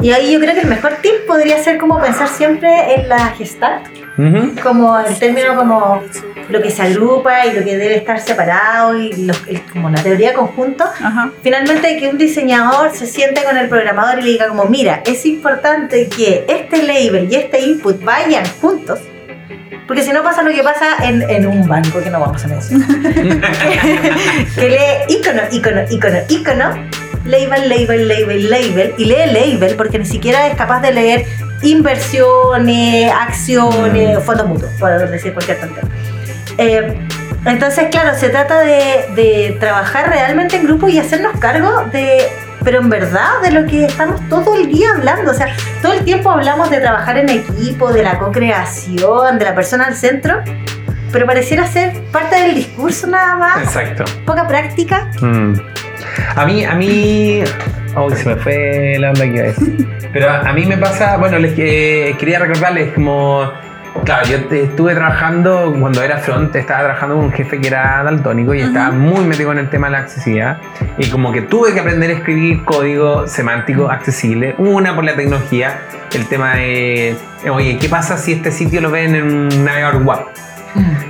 Y ahí yo creo que el mejor tip podría ser como pensar siempre en la gestalt, Ujú. como el término como lo que se agrupa y lo que debe estar separado y lo- el- como la teoría de conjunto. ajá. Finalmente que un diseñador se siente con el programador y le diga como, mira, es importante que este label y este input vayan juntos. Porque si no pasa lo que pasa en, en un banco que no vamos a mencionar. que lee icono, icono, icono, icono, label, label, label, label, y lee label porque ni siquiera es capaz de leer inversiones, acciones, Mm. fondos mutuos, por decir cualquier tontería. Eh, entonces, claro, se trata de, de trabajar realmente en grupo y hacernos cargo de, pero en verdad, de lo que estamos todo el día hablando. O sea, todo el tiempo hablamos de trabajar en equipo, de la co-creación, de la persona al centro, pero pareciera ser parte del discurso nada más, Exacto. poca práctica. Mm. A mí, a mí. Oh, se me fue la onda que iba a decir. Pero a, a mí me pasa, bueno, les que- quería recordarles como Claro, yo te- estuve trabajando, cuando era front, estaba trabajando con un jefe que era daltónico y estaba muy metido en el tema de la accesibilidad. Y como que tuve que aprender a escribir código semántico accesible. Una por la tecnología, el tema de, oye, ¿qué pasa si este sitio lo ven en un navegador web?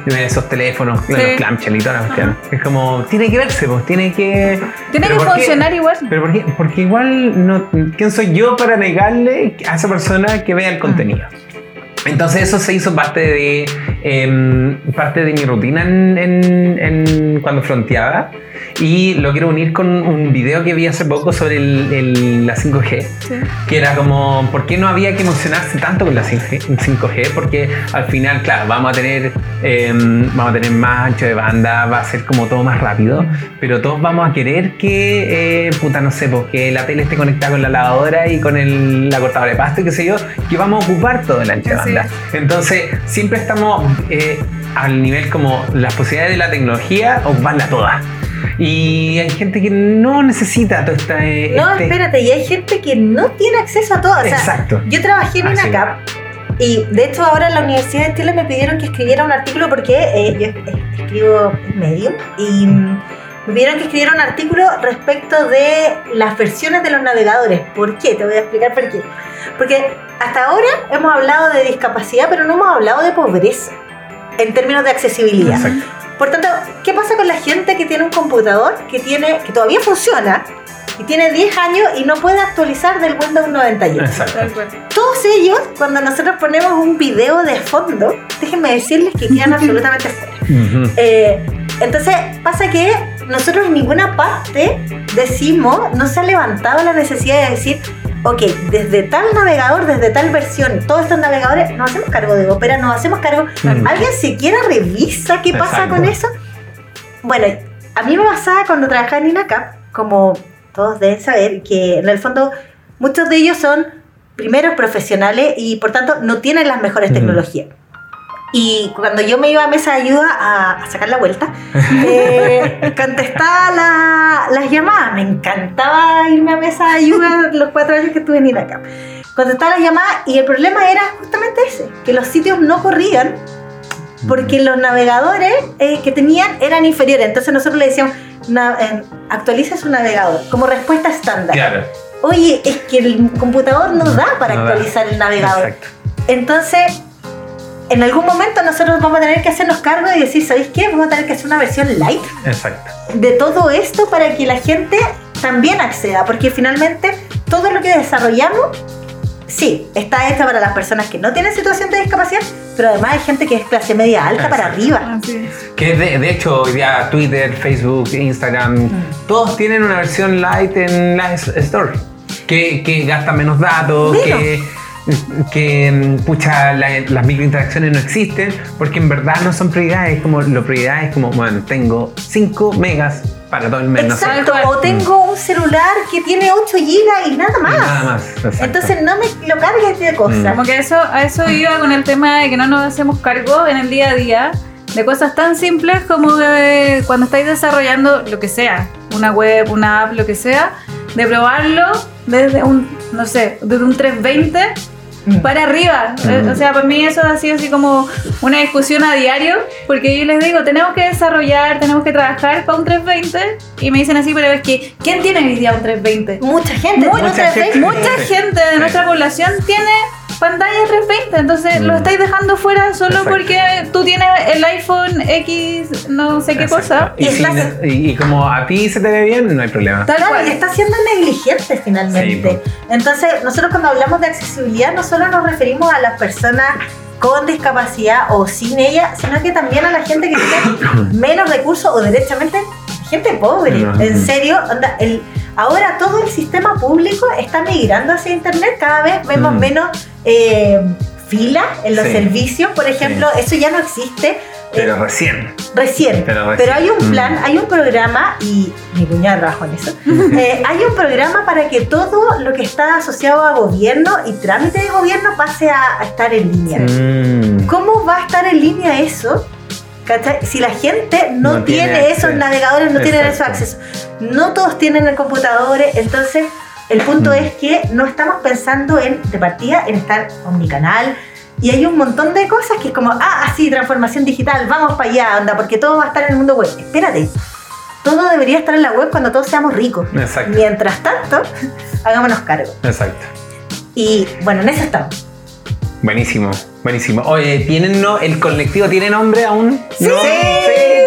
Esos teléfonos, Sí. los clamshell y toda la cuestión. Es como, tiene que verse, pues, tiene que... Tiene ¿Pero que por qué? funcionar igual. ¿Pero por qué? Porque igual, no, ¿quién soy yo para negarle a esa persona que vea el contenido? Entonces eso se hizo parte de, em, parte de mi rutina en, en- en- cuando fronteaba y lo quiero unir con un video que vi hace poco sobre el- el- la 5G Sí. que era como, ¿por qué no había que emocionarse tanto con la 5G? 5G? Porque al final, claro, vamos a tener em, vamos a tener más ancho de banda, va a ser como todo más rápido, pero todos vamos a querer que, eh, puta, no sé, pues, que la tele esté conectada con la lavadora y con el, la cortadora de pasto y qué sé yo, que vamos a ocupar todo el ancho de banda. Entonces, siempre estamos eh, al nivel como las posibilidades de la tecnología, ocuparla toda. Y hay gente que no necesita todo esta, eh, No, este- espérate, y hay gente que no tiene acceso a todo. O sea, Exacto. yo trabajé en sí. INACAP y de hecho ahora en la Universidad de Chile me pidieron que escribiera un artículo porque eh, yo escribo en Medium y mm, me pidieron que escribiera un artículo respecto de las versiones de los navegadores. ¿Por qué? Te voy a explicar por qué. Porque hasta ahora hemos hablado de discapacidad, pero no hemos hablado de pobreza en términos de accesibilidad. Exacto. Por tanto, ¿qué pasa con la gente que tiene un computador que, tiene, que todavía funciona y tiene 10 años y no puede actualizar del Windows 98? Exacto. Todos ellos, cuando nosotros ponemos un video de fondo, déjenme decirles que quedan absolutamente fuera. Eh, entonces, pasa que nosotros en ninguna parte decimos, no se ha levantado la necesidad de decir, ok, desde tal navegador, desde tal versión, todos estos navegadores, nos hacemos cargo de Opera, nos hacemos cargo. Mm. ¿Alguien siquiera revisa qué pasa con eso? Bueno, a mí me pasaba cuando trabajaba en INACAP, como todos deben saber, que en el fondo muchos de ellos son primeros profesionales y por tanto no tienen las mejores Mm. tecnologías. Y cuando yo me iba a mesa de ayuda a, a sacar la vuelta, eh, contestaba la- las llamadas. Me encantaba irme a mesa de ayuda los cuatro años que estuve en INACAP. Contestaba las llamadas y el problema era justamente ese, que los sitios no corrían porque los navegadores eh, que tenían eran inferiores. Entonces nosotros le decíamos, eh, actualiza su navegador como respuesta estándar. Claro. Oye, es que el computador no da para No da. actualizar el navegador. Exacto. Entonces, en algún momento nosotros vamos a tener que hacernos cargo y decir, ¿sabéis qué? Vamos a tener que hacer una versión light Exacto. de todo esto para que la gente también acceda, porque finalmente todo lo que desarrollamos, sí, está hecho para las personas que no tienen situación de discapacidad, pero además hay gente que es clase media alta para arriba. Así es. Que de, de hecho hoy día Twitter, Facebook, Instagram, Mm. todos tienen una versión light en la s- store. Que, que gasta menos datos, Menos. que, que pucha, la- las microinteracciones no existen, porque en verdad no son prioridades. Como la prioridad es como, bueno, tengo 5 megas para todo el mes. no sé. Exacto, Tal cual. o tengo un celular que tiene 8 GB y nada más. Y Nada más. exacto. Entonces no me lo cargues de cosas. Mm. Como que eso, a eso iba con el tema de que no nos hacemos cargo en el día a día de cosas tan simples como de cuando estáis desarrollando lo que sea, una web, una app, lo que sea, de probarlo desde un, no sé, desde un 320 Mm. Para arriba. Mm. Eh, O sea, para mí eso ha sido así como una discusión a diario, porque yo les digo, tenemos que desarrollar, tenemos que trabajar para un 320, y me dicen así, pero es que, ¿quién tiene hoy día un 320? Mucha gente. Mucha gente. 320. Mucha gente de nuestra población tiene pantalla 320, entonces Mm. lo estáis dejando fuera solo Exacto. porque tú tienes el iPhone X, no sé qué Exacto. cosa. Y, si- y- y como a ti se te ve bien, no hay problema. Tal Claro, cual. y está siendo negligente finalmente. Entonces, nosotros cuando hablamos de accesibilidad no solo nos referimos a las personas con discapacidad o sin ella, sino que también a la gente que tiene menos recursos o derechamente gente pobre. En serio, onda, el, ahora todo el sistema público está migrando hacia Internet, cada vez vemos Ujú. menos eh, fila en los Sí. servicios, por ejemplo, eso ya no existe. Pero recién. Recién. Pero hay un Mm. plan, hay un programa, y mi cuñada trabaja en eso. eh, hay un programa para que todo lo que está asociado a gobierno y trámite de gobierno pase a, a estar en línea. Mm. ¿Cómo va a estar en línea eso? ¿Cachai? Si la gente no, No tiene tiene, esos acceso. navegadores, no tienen esos accesos, no todos tienen el computadores, entonces el punto Mm. es que no estamos pensando en, de partida, en estar omnicanal, Y hay un montón de cosas que es como, ah, sí, transformación digital, vamos para allá, anda, porque todo va a estar en el mundo web. Espérate, todo debería estar en la web cuando todos seamos ricos. Exacto. Mientras tanto, hagámonos cargo. Exacto. Y bueno, en eso estamos. Buenísimo, buenísimo. Oye, ¿tienen no, el colectivo tiene nombre aún? Sí. ¿No?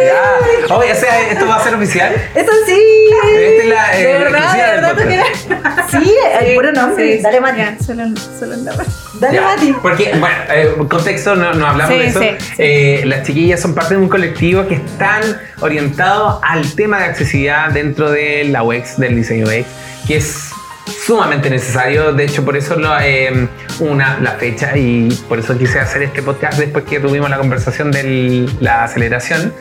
Ya. Oye, o sea, ¿esto va a ser oficial? Eso sí. Esta es la, eh, De verdad, de del verdad. Sí, el puro nombre. Sí, Dale, Mati. ya, Solo, solo el nombre. Dale, Ya, Mati. Porque, bueno, eh, contexto, no, no hablamos Sí, de eso. sí, sí. Eh, las chiquillas son parte de un colectivo que están orientados al tema de accesibilidad dentro de la UX, del diseño UX, que es sumamente necesario. De hecho, por eso lo, eh, una, la fecha y por eso quise hacer este podcast después que tuvimos la conversación de la aceleración.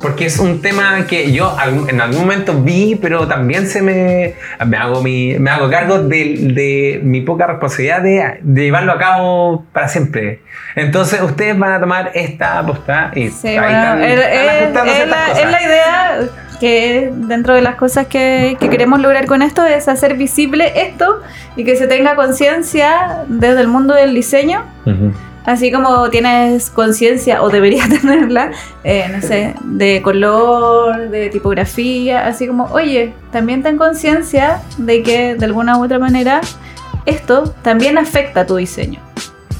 Porque es un tema que yo en algún momento vi, pero también se me, me, hago, mi, me hago cargo de, de mi poca responsabilidad de, de llevarlo a cabo para siempre. Entonces ustedes van a tomar esta aposta y Sí, ahí bueno, están- es, están la, cosas. es la idea que dentro de las cosas que, que queremos lograr con esto es hacer visible esto y que se tenga conciencia desde el mundo del diseño Ujú. Así como tienes conciencia, o deberías tenerla, eh, no sé, de color, de tipografía, así como, oye, también ten conciencia de que de alguna u otra manera esto también afecta a tu diseño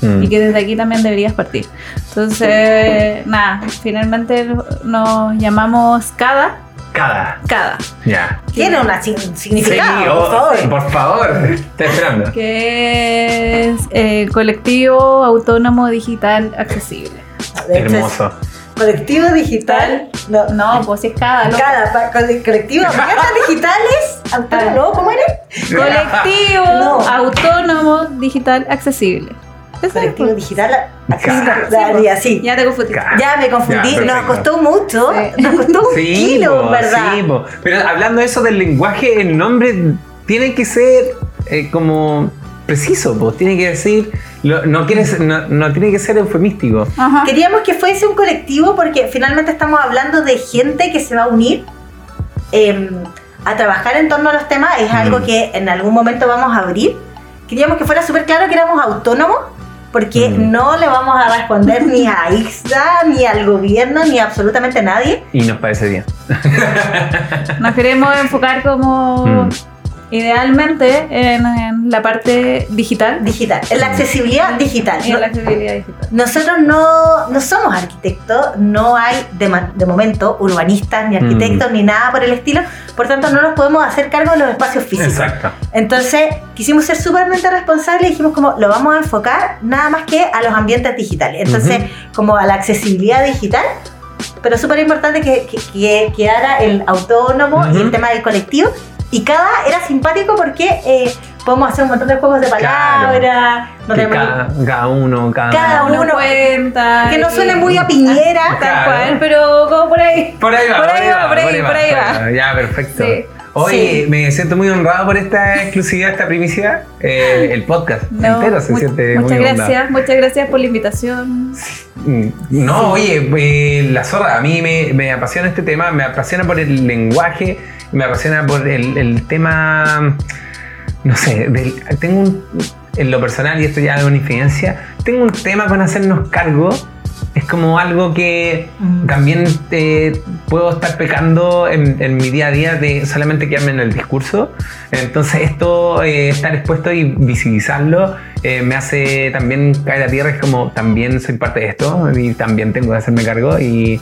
Mm. y que desde aquí también deberías partir. Entonces, nada, finalmente nos llamamos CADA, Cada. CADA, Ya. Tiene un significado, Sí, por oh, favor. por favor. Estoy esperando. que es eh, Colectivo Autónomo Digital Accesible. De hecho, es Hermoso. Colectivo digital. No, No, pues es CADA, ¿no? Cada pa- co- colectivo digitales. autónomo, ¿no? ¿Cómo era? Colectivo No. Autónomo Digital Accesible. Colectivo digital. Ya te confundí. Ya me confundí. Ya, Nos costó mucho. Sí. Nos costó un Sí, kilo, po, ¿verdad? sí, po. Pero hablando de eso del lenguaje, el nombre tiene que ser eh, como preciso, pues tiene que decir, lo- no, quiere ser- no, no tiene que ser eufemístico. Ajá. Queríamos que fuese un colectivo porque finalmente estamos hablando de gente que se va a unir eh, a trabajar en torno a los temas. Es algo Mm. que en algún momento vamos a abrir. Queríamos que fuera súper claro que éramos autónomos porque Mm. no le vamos a responder ni a IXDA, ni al gobierno, ni a absolutamente nadie. Y nos parece bien. Nos queremos enfocar como Mm. Idealmente en, en la parte digital Digital, en la accesibilidad digital. y en No- la accesibilidad digital. Nosotros no, no somos arquitectos, no hay de, de momento urbanistas ni arquitectos Mm. ni nada por el estilo, por tanto no nos podemos hacer cargo de los espacios físicos. Exacto. Entonces quisimos ser súpermente responsables y dijimos como lo vamos a enfocar nada más que a los ambientes digitales, entonces como a la accesibilidad digital, pero súper importante que, que, que quedara el autónomo y Ujú. el tema del colectivo. Y cada era simpático porque eh, podemos hacer un montón de juegos de palabras, tenemos- cada, cada uno, cada, Cada Uno uno- cuenta. que no suene muy a piñera. Tal Claro. cual, pero como por ahí. Por ahí va, Por ahí va, por ahí, por ahí va. Ya, perfecto. Sí. Oye, Sí. me siento muy honrado por esta exclusividad, esta primicia. Eh, el podcast No, entero se mu- siente muchas muy gracias, muchas gracias por la invitación. Mm, No, oye, eh, la zorra, a mí me, me apasiona este tema, me apasiona por el lenguaje, me apasiona por el, el tema, no sé, del- tengo un, en lo personal, y esto ya es una infidencia, tengo un tema con hacernos cargo, es como algo que Mm. también eh, puedo estar pecando en, en mi día a día de solamente quedarme en el discurso. Entonces esto, eh, estar expuesto y visibilizarlo, eh, me hace también caer a tierra. Es como también soy parte de esto y también tengo que hacerme cargo. Y,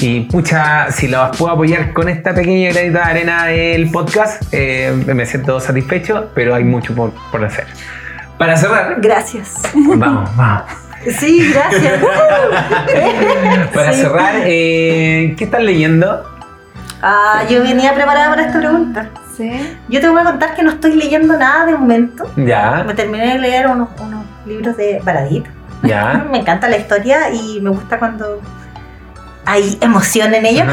y pucha, si los puedo apoyar con esta pequeña granito de arena del podcast, eh, me siento satisfecho, pero hay mucho por, por hacer. Para cerrar, Gracias. vamos, vamos. Sí, gracias. Para Sí. cerrar, eh, ¿qué están leyendo? Ah, yo venía preparada para esta pregunta. Sí. Yo te voy a contar que no estoy leyendo nada de momento. Ya, Me terminé de leer unos, unos libros de Baradit. ya. Me encanta la historia y me gusta cuando hay emoción en ello.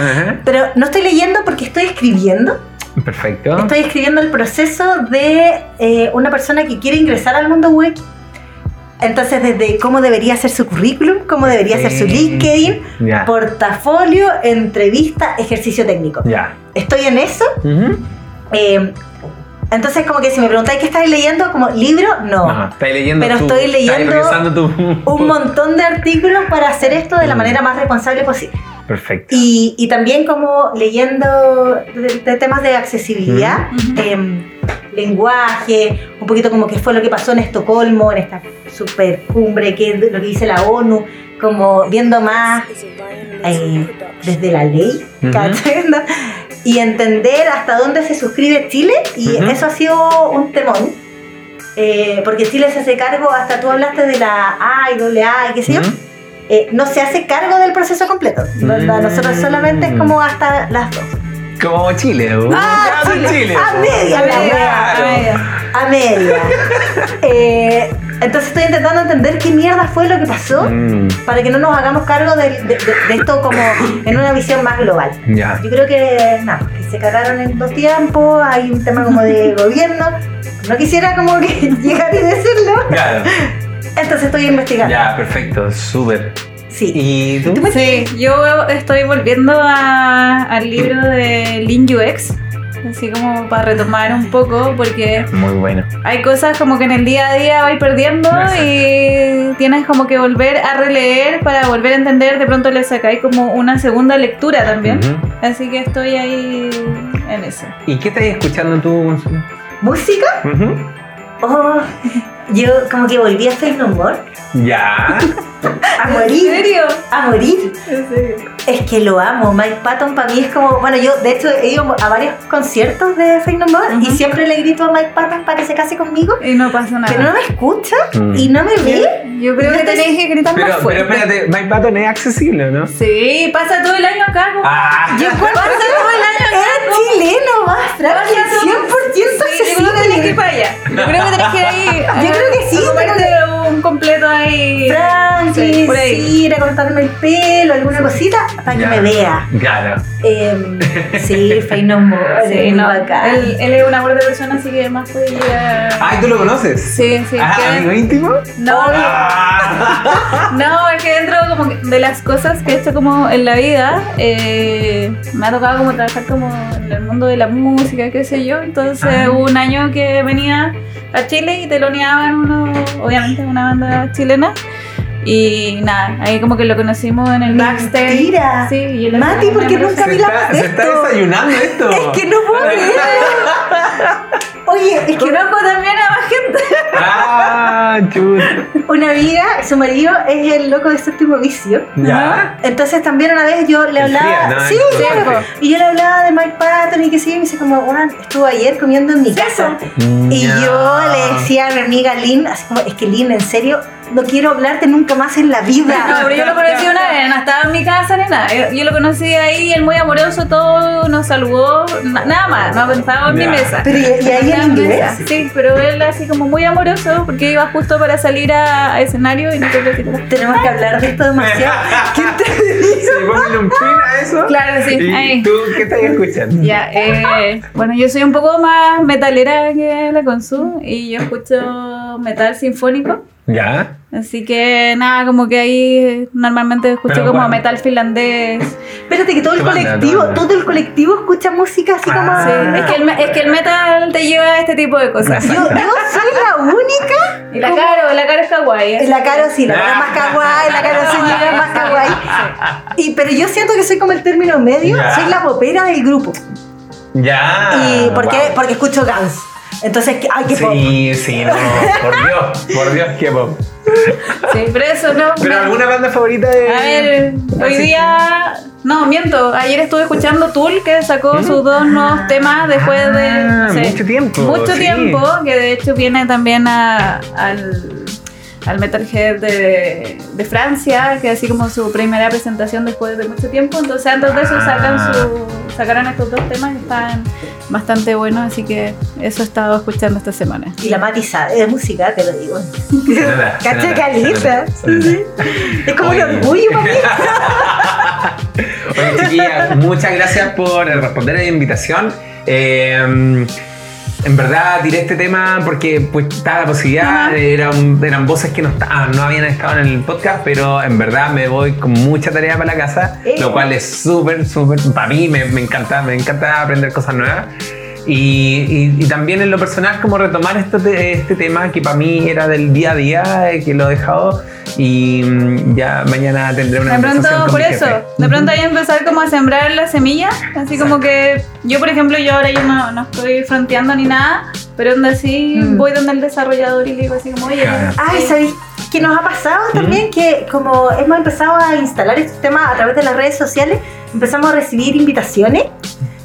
Pero no estoy leyendo porque estoy escribiendo. Perfecto. Estoy escribiendo el proceso de eh, una persona que quiere ingresar al mundo web. Entonces, desde cómo debería ser su currículum, cómo debería ser su. LinkedIn, portafolio, entrevista, ejercicio técnico. Ya. Estoy en eso. Eh, Entonces, como que si me preguntáis qué estáis leyendo, como libro, no. No, estáis leyendo Pero tu- estoy leyendo Un montón de artículos para hacer esto de la Mm. manera más responsable posible. Perfecto. Y, y también como leyendo de, de temas de accesibilidad, Ujú. em, lenguaje, un poquito como qué fue lo que pasó en Estocolmo, en esta super cumbre, qué es lo que dice la ONU, como viendo más eh, desde la ley, Ujú. ¿cachai? Y entender hasta dónde se suscribe Chile, y eso ha sido un temón. eh, porque Chile se hace cargo, hasta tú hablaste de la A y doble A y qué sé yo, eh, no se hace cargo del proceso completo. ¿verdad? Mm. Nosotros solamente es como hasta las dos. Como Chile. ¿no? Ah, Chile. Chile. A media a media. A media. Eh, entonces estoy intentando entender qué mierda fue lo que pasó Mm, para que no nos hagamos cargo de, de- de- de esto como en una visión más global. ya. Yo creo que, nada, que se cagaron en dos tiempos, hay un tema como de gobierno. No quisiera como que llegar y decirlo, Claro. entonces estoy investigando. Ya, perfecto. Súper. Sí. ¿Y tú? Sí, yo estoy volviendo a- al libro de Lin UX, así como para retomar un poco, porque Muy bueno. hay cosas como que en el día a día vais perdiendo Exacto. y tienes como que volver a releer para volver a entender, de pronto le sacáis como una segunda lectura también. Así que estoy ahí en eso. ¿Y qué estás escuchando tú? Gonzalo? ¿Música? Oh, yo como que volví a Faith No More. Ya. A ¿En morir. serio? A morir. ¿En serio? Es que lo amo. Mike Patton para mí es como. Bueno, yo de hecho he ido a varios conciertos de Faith No More y Ujú. siempre le grito a Mike Patton para que se case conmigo. Y no pasa nada. Pero no me escucha Mm. y no me ve. Yo creo Yo que tenéis que gritar Pero, más pero fuerte. espérate, Mike Patton es accesible, ¿no? Sí, pasa todo el año acá. como- Ah. Yo Pasa todo el año acá. Es chileno, más frágil, 100% Sí, yo creo que tenés que ir accesible. para allá. Yo creo que tenés que ir ahí. Creo que sí, comerte un completo ahí. Frankie, Sí, por ahí. ir a cortarme el pelo, alguna cosita, para que Ya. me vea. Claro. Em, sí, Faith No More. Sí, no. bacán. Él, él es una buena persona, así que más llegar. Ay, ¿tú lo conoces? Sí, sí. Ah, que- amigo íntimo. No, Ah. no, es que dentro como de las cosas que he hecho como en la vida, eh, me ha tocado como trabajar como en el mundo de la música, qué sé yo. Entonces Ah. hubo un año que venía a Chile y teloneaban uno, obviamente una banda chilena. Y nada, ahí como que lo conocimos en el backstage. Mentira. Sí, y él Mati, era ¿por qué muy nunca está, de se está desayunando esto. Es que no puedo creer. Oye, es que Conozco también a más gente. Ah, chuta. una amiga, su marido es el loco de séptimo vicio. Ya. Entonces también una vez yo le hablaba. fría, ¿no? sí, claro. Y yo le hablaba de Mike Patton y que sí, y me dice como, bueno, estuvo ayer comiendo en mi casa. Y Ya. yo le decía a mi amiga Lynn, así como, es que Lynn, en serio, no quiero hablarte nunca más en la vida. No, pero yo lo conocí una vez, no estaba en mi casa ni nada. Yo, yo lo conocí ahí, él muy amoroso, todo, nos saludó, na- nada más, no estaba en mi mesa. Pero, ¿y- y ahí mesa, Sí, pero él así como muy amoroso, porque iba justo para salir a, a escenario y no te lo Tenemos que hablar de esto demasiado. ¿Quién te ¿Se le pone un pin a eso? Claro, sí, ¿Y ahí. tú qué estás escuchando? Ya, eh, bueno, yo soy un poco más metalera que la Consu y yo escucho metal sinfónico. Ya. Así que nada, como que ahí normalmente escucho Pero como bueno. metal finlandés. Espérate que todo el colectivo, banda. todo el colectivo escucha música así Ah. como. Sí, es que, el, es que el metal te lleva a este tipo de cosas. Yo, yo soy la única. Y la como- Caro, la Caro es kawaii. ¿eh? La Caro sí, la Caro es más kawaii, la Caro señora es más kawaii. Y, pero yo siento que soy como el término medio, Ya. soy la popera del grupo. Ya. y porque, Ah, wow. porque escucho Guns. Entonces, ¿qué- ay, qué pop. Sí, sí, no. Por Dios, por Dios, qué pop. Sí, pero eso no. ¿Pero me- alguna banda favorita de.? A ver, hoy día. No, miento. Ayer estuve escuchando Tool, que sacó sus dos nuevos temas después de. Ah, no sé, mucho tiempo, Mucho sí. tiempo, que de hecho viene también a- al, al Metalhead de, de Francia, que así como su primera presentación después de mucho tiempo. Entonces, antes de eso sacan Ah. su, sacaron estos dos temas y están bastante buenos, así que eso he estado escuchando esta semana. Y la Mati sabe de música, te lo digo. Cacha nota. Es como un Oye. orgullo para mí. Oye, chiquillas, muchas gracias por responder a la invitación. Eh, en verdad tiré este tema porque pues estaba la posibilidad, eran, eran voces que no, estaban, no habían estado en el podcast, pero en verdad me voy con mucha tarea para la casa, Eh. lo cual es súper, súper, para mí me, me encanta, me encanta aprender cosas nuevas. Y, y- y también en lo personal, como retomar esto te- este tema que para mí era del día a día, eh, que lo he dejado. Y mm, ya mañana tendré una De conversación pronto, con por mi eso, jefe. de pronto hay que empezar como a sembrar la semilla, así como que yo, por ejemplo, yo ahora yo no, no estoy fronteando ni nada, pero donde así Mm. voy donde el desarrollador y le digo así como, oye, Claro. Ay, ¿sabéis qué nos ha pasado también? Que como hemos empezado a instalar este tema a través de las redes sociales, empezamos a recibir invitaciones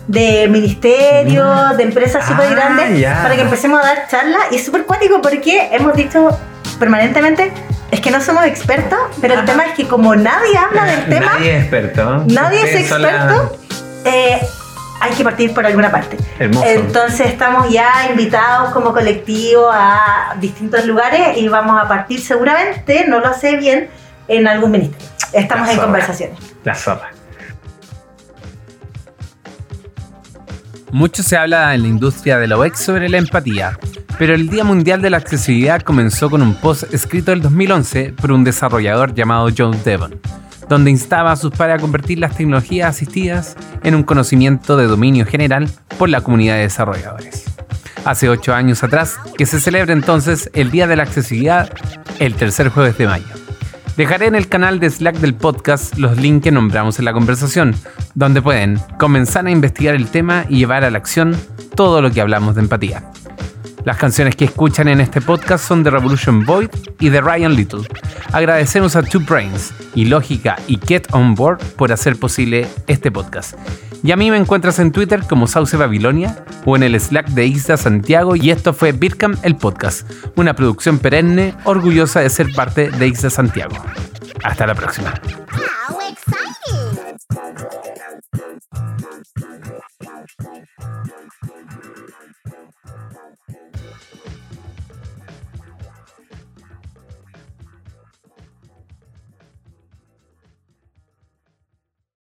de ministerios, de empresas Ah, súper grandes, ya. para que empecemos a dar charlas. Y es súper cuático porque hemos dicho permanentemente, es que no somos expertos, pero el tema es que como nadie habla del tema, Nadie es experto. nadie es experto, eh, hay que partir por alguna parte. Hermoso. Entonces estamos ya invitados como colectivo a distintos lugares y vamos a partir seguramente, no lo sé bien, en algún ministerio. Estamos La en zorra. conversaciones. La sopa. Mucho se habla en la industria de la UX sobre la empatía, pero el Día Mundial de la Accesibilidad comenzó con un post escrito en 2011 por un desarrollador llamado John Devon, donde instaba a sus pares a convertir las tecnologías asistidas en un conocimiento de dominio general por la comunidad de desarrolladores. Hace ocho años atrás, que se celebra entonces el Día de la Accesibilidad el tercer jueves de mayo. Dejaré en el canal de Slack del podcast los links que nombramos en la conversación, donde pueden comenzar a investigar el tema y llevar a la acción todo lo que hablamos de empatía. Las canciones que escuchan en este podcast son de Revolution Void y de Ryan Little. Agradecemos a Two Brains y Lógica y Get On Board por hacer posible este podcast. Y a mí me encuentras en Twitter como Sauce Babilonia o en el Slack de Isla Santiago y esto fue Bitcam el podcast, una producción perenne orgullosa de ser parte de Isla Santiago. Hasta la próxima.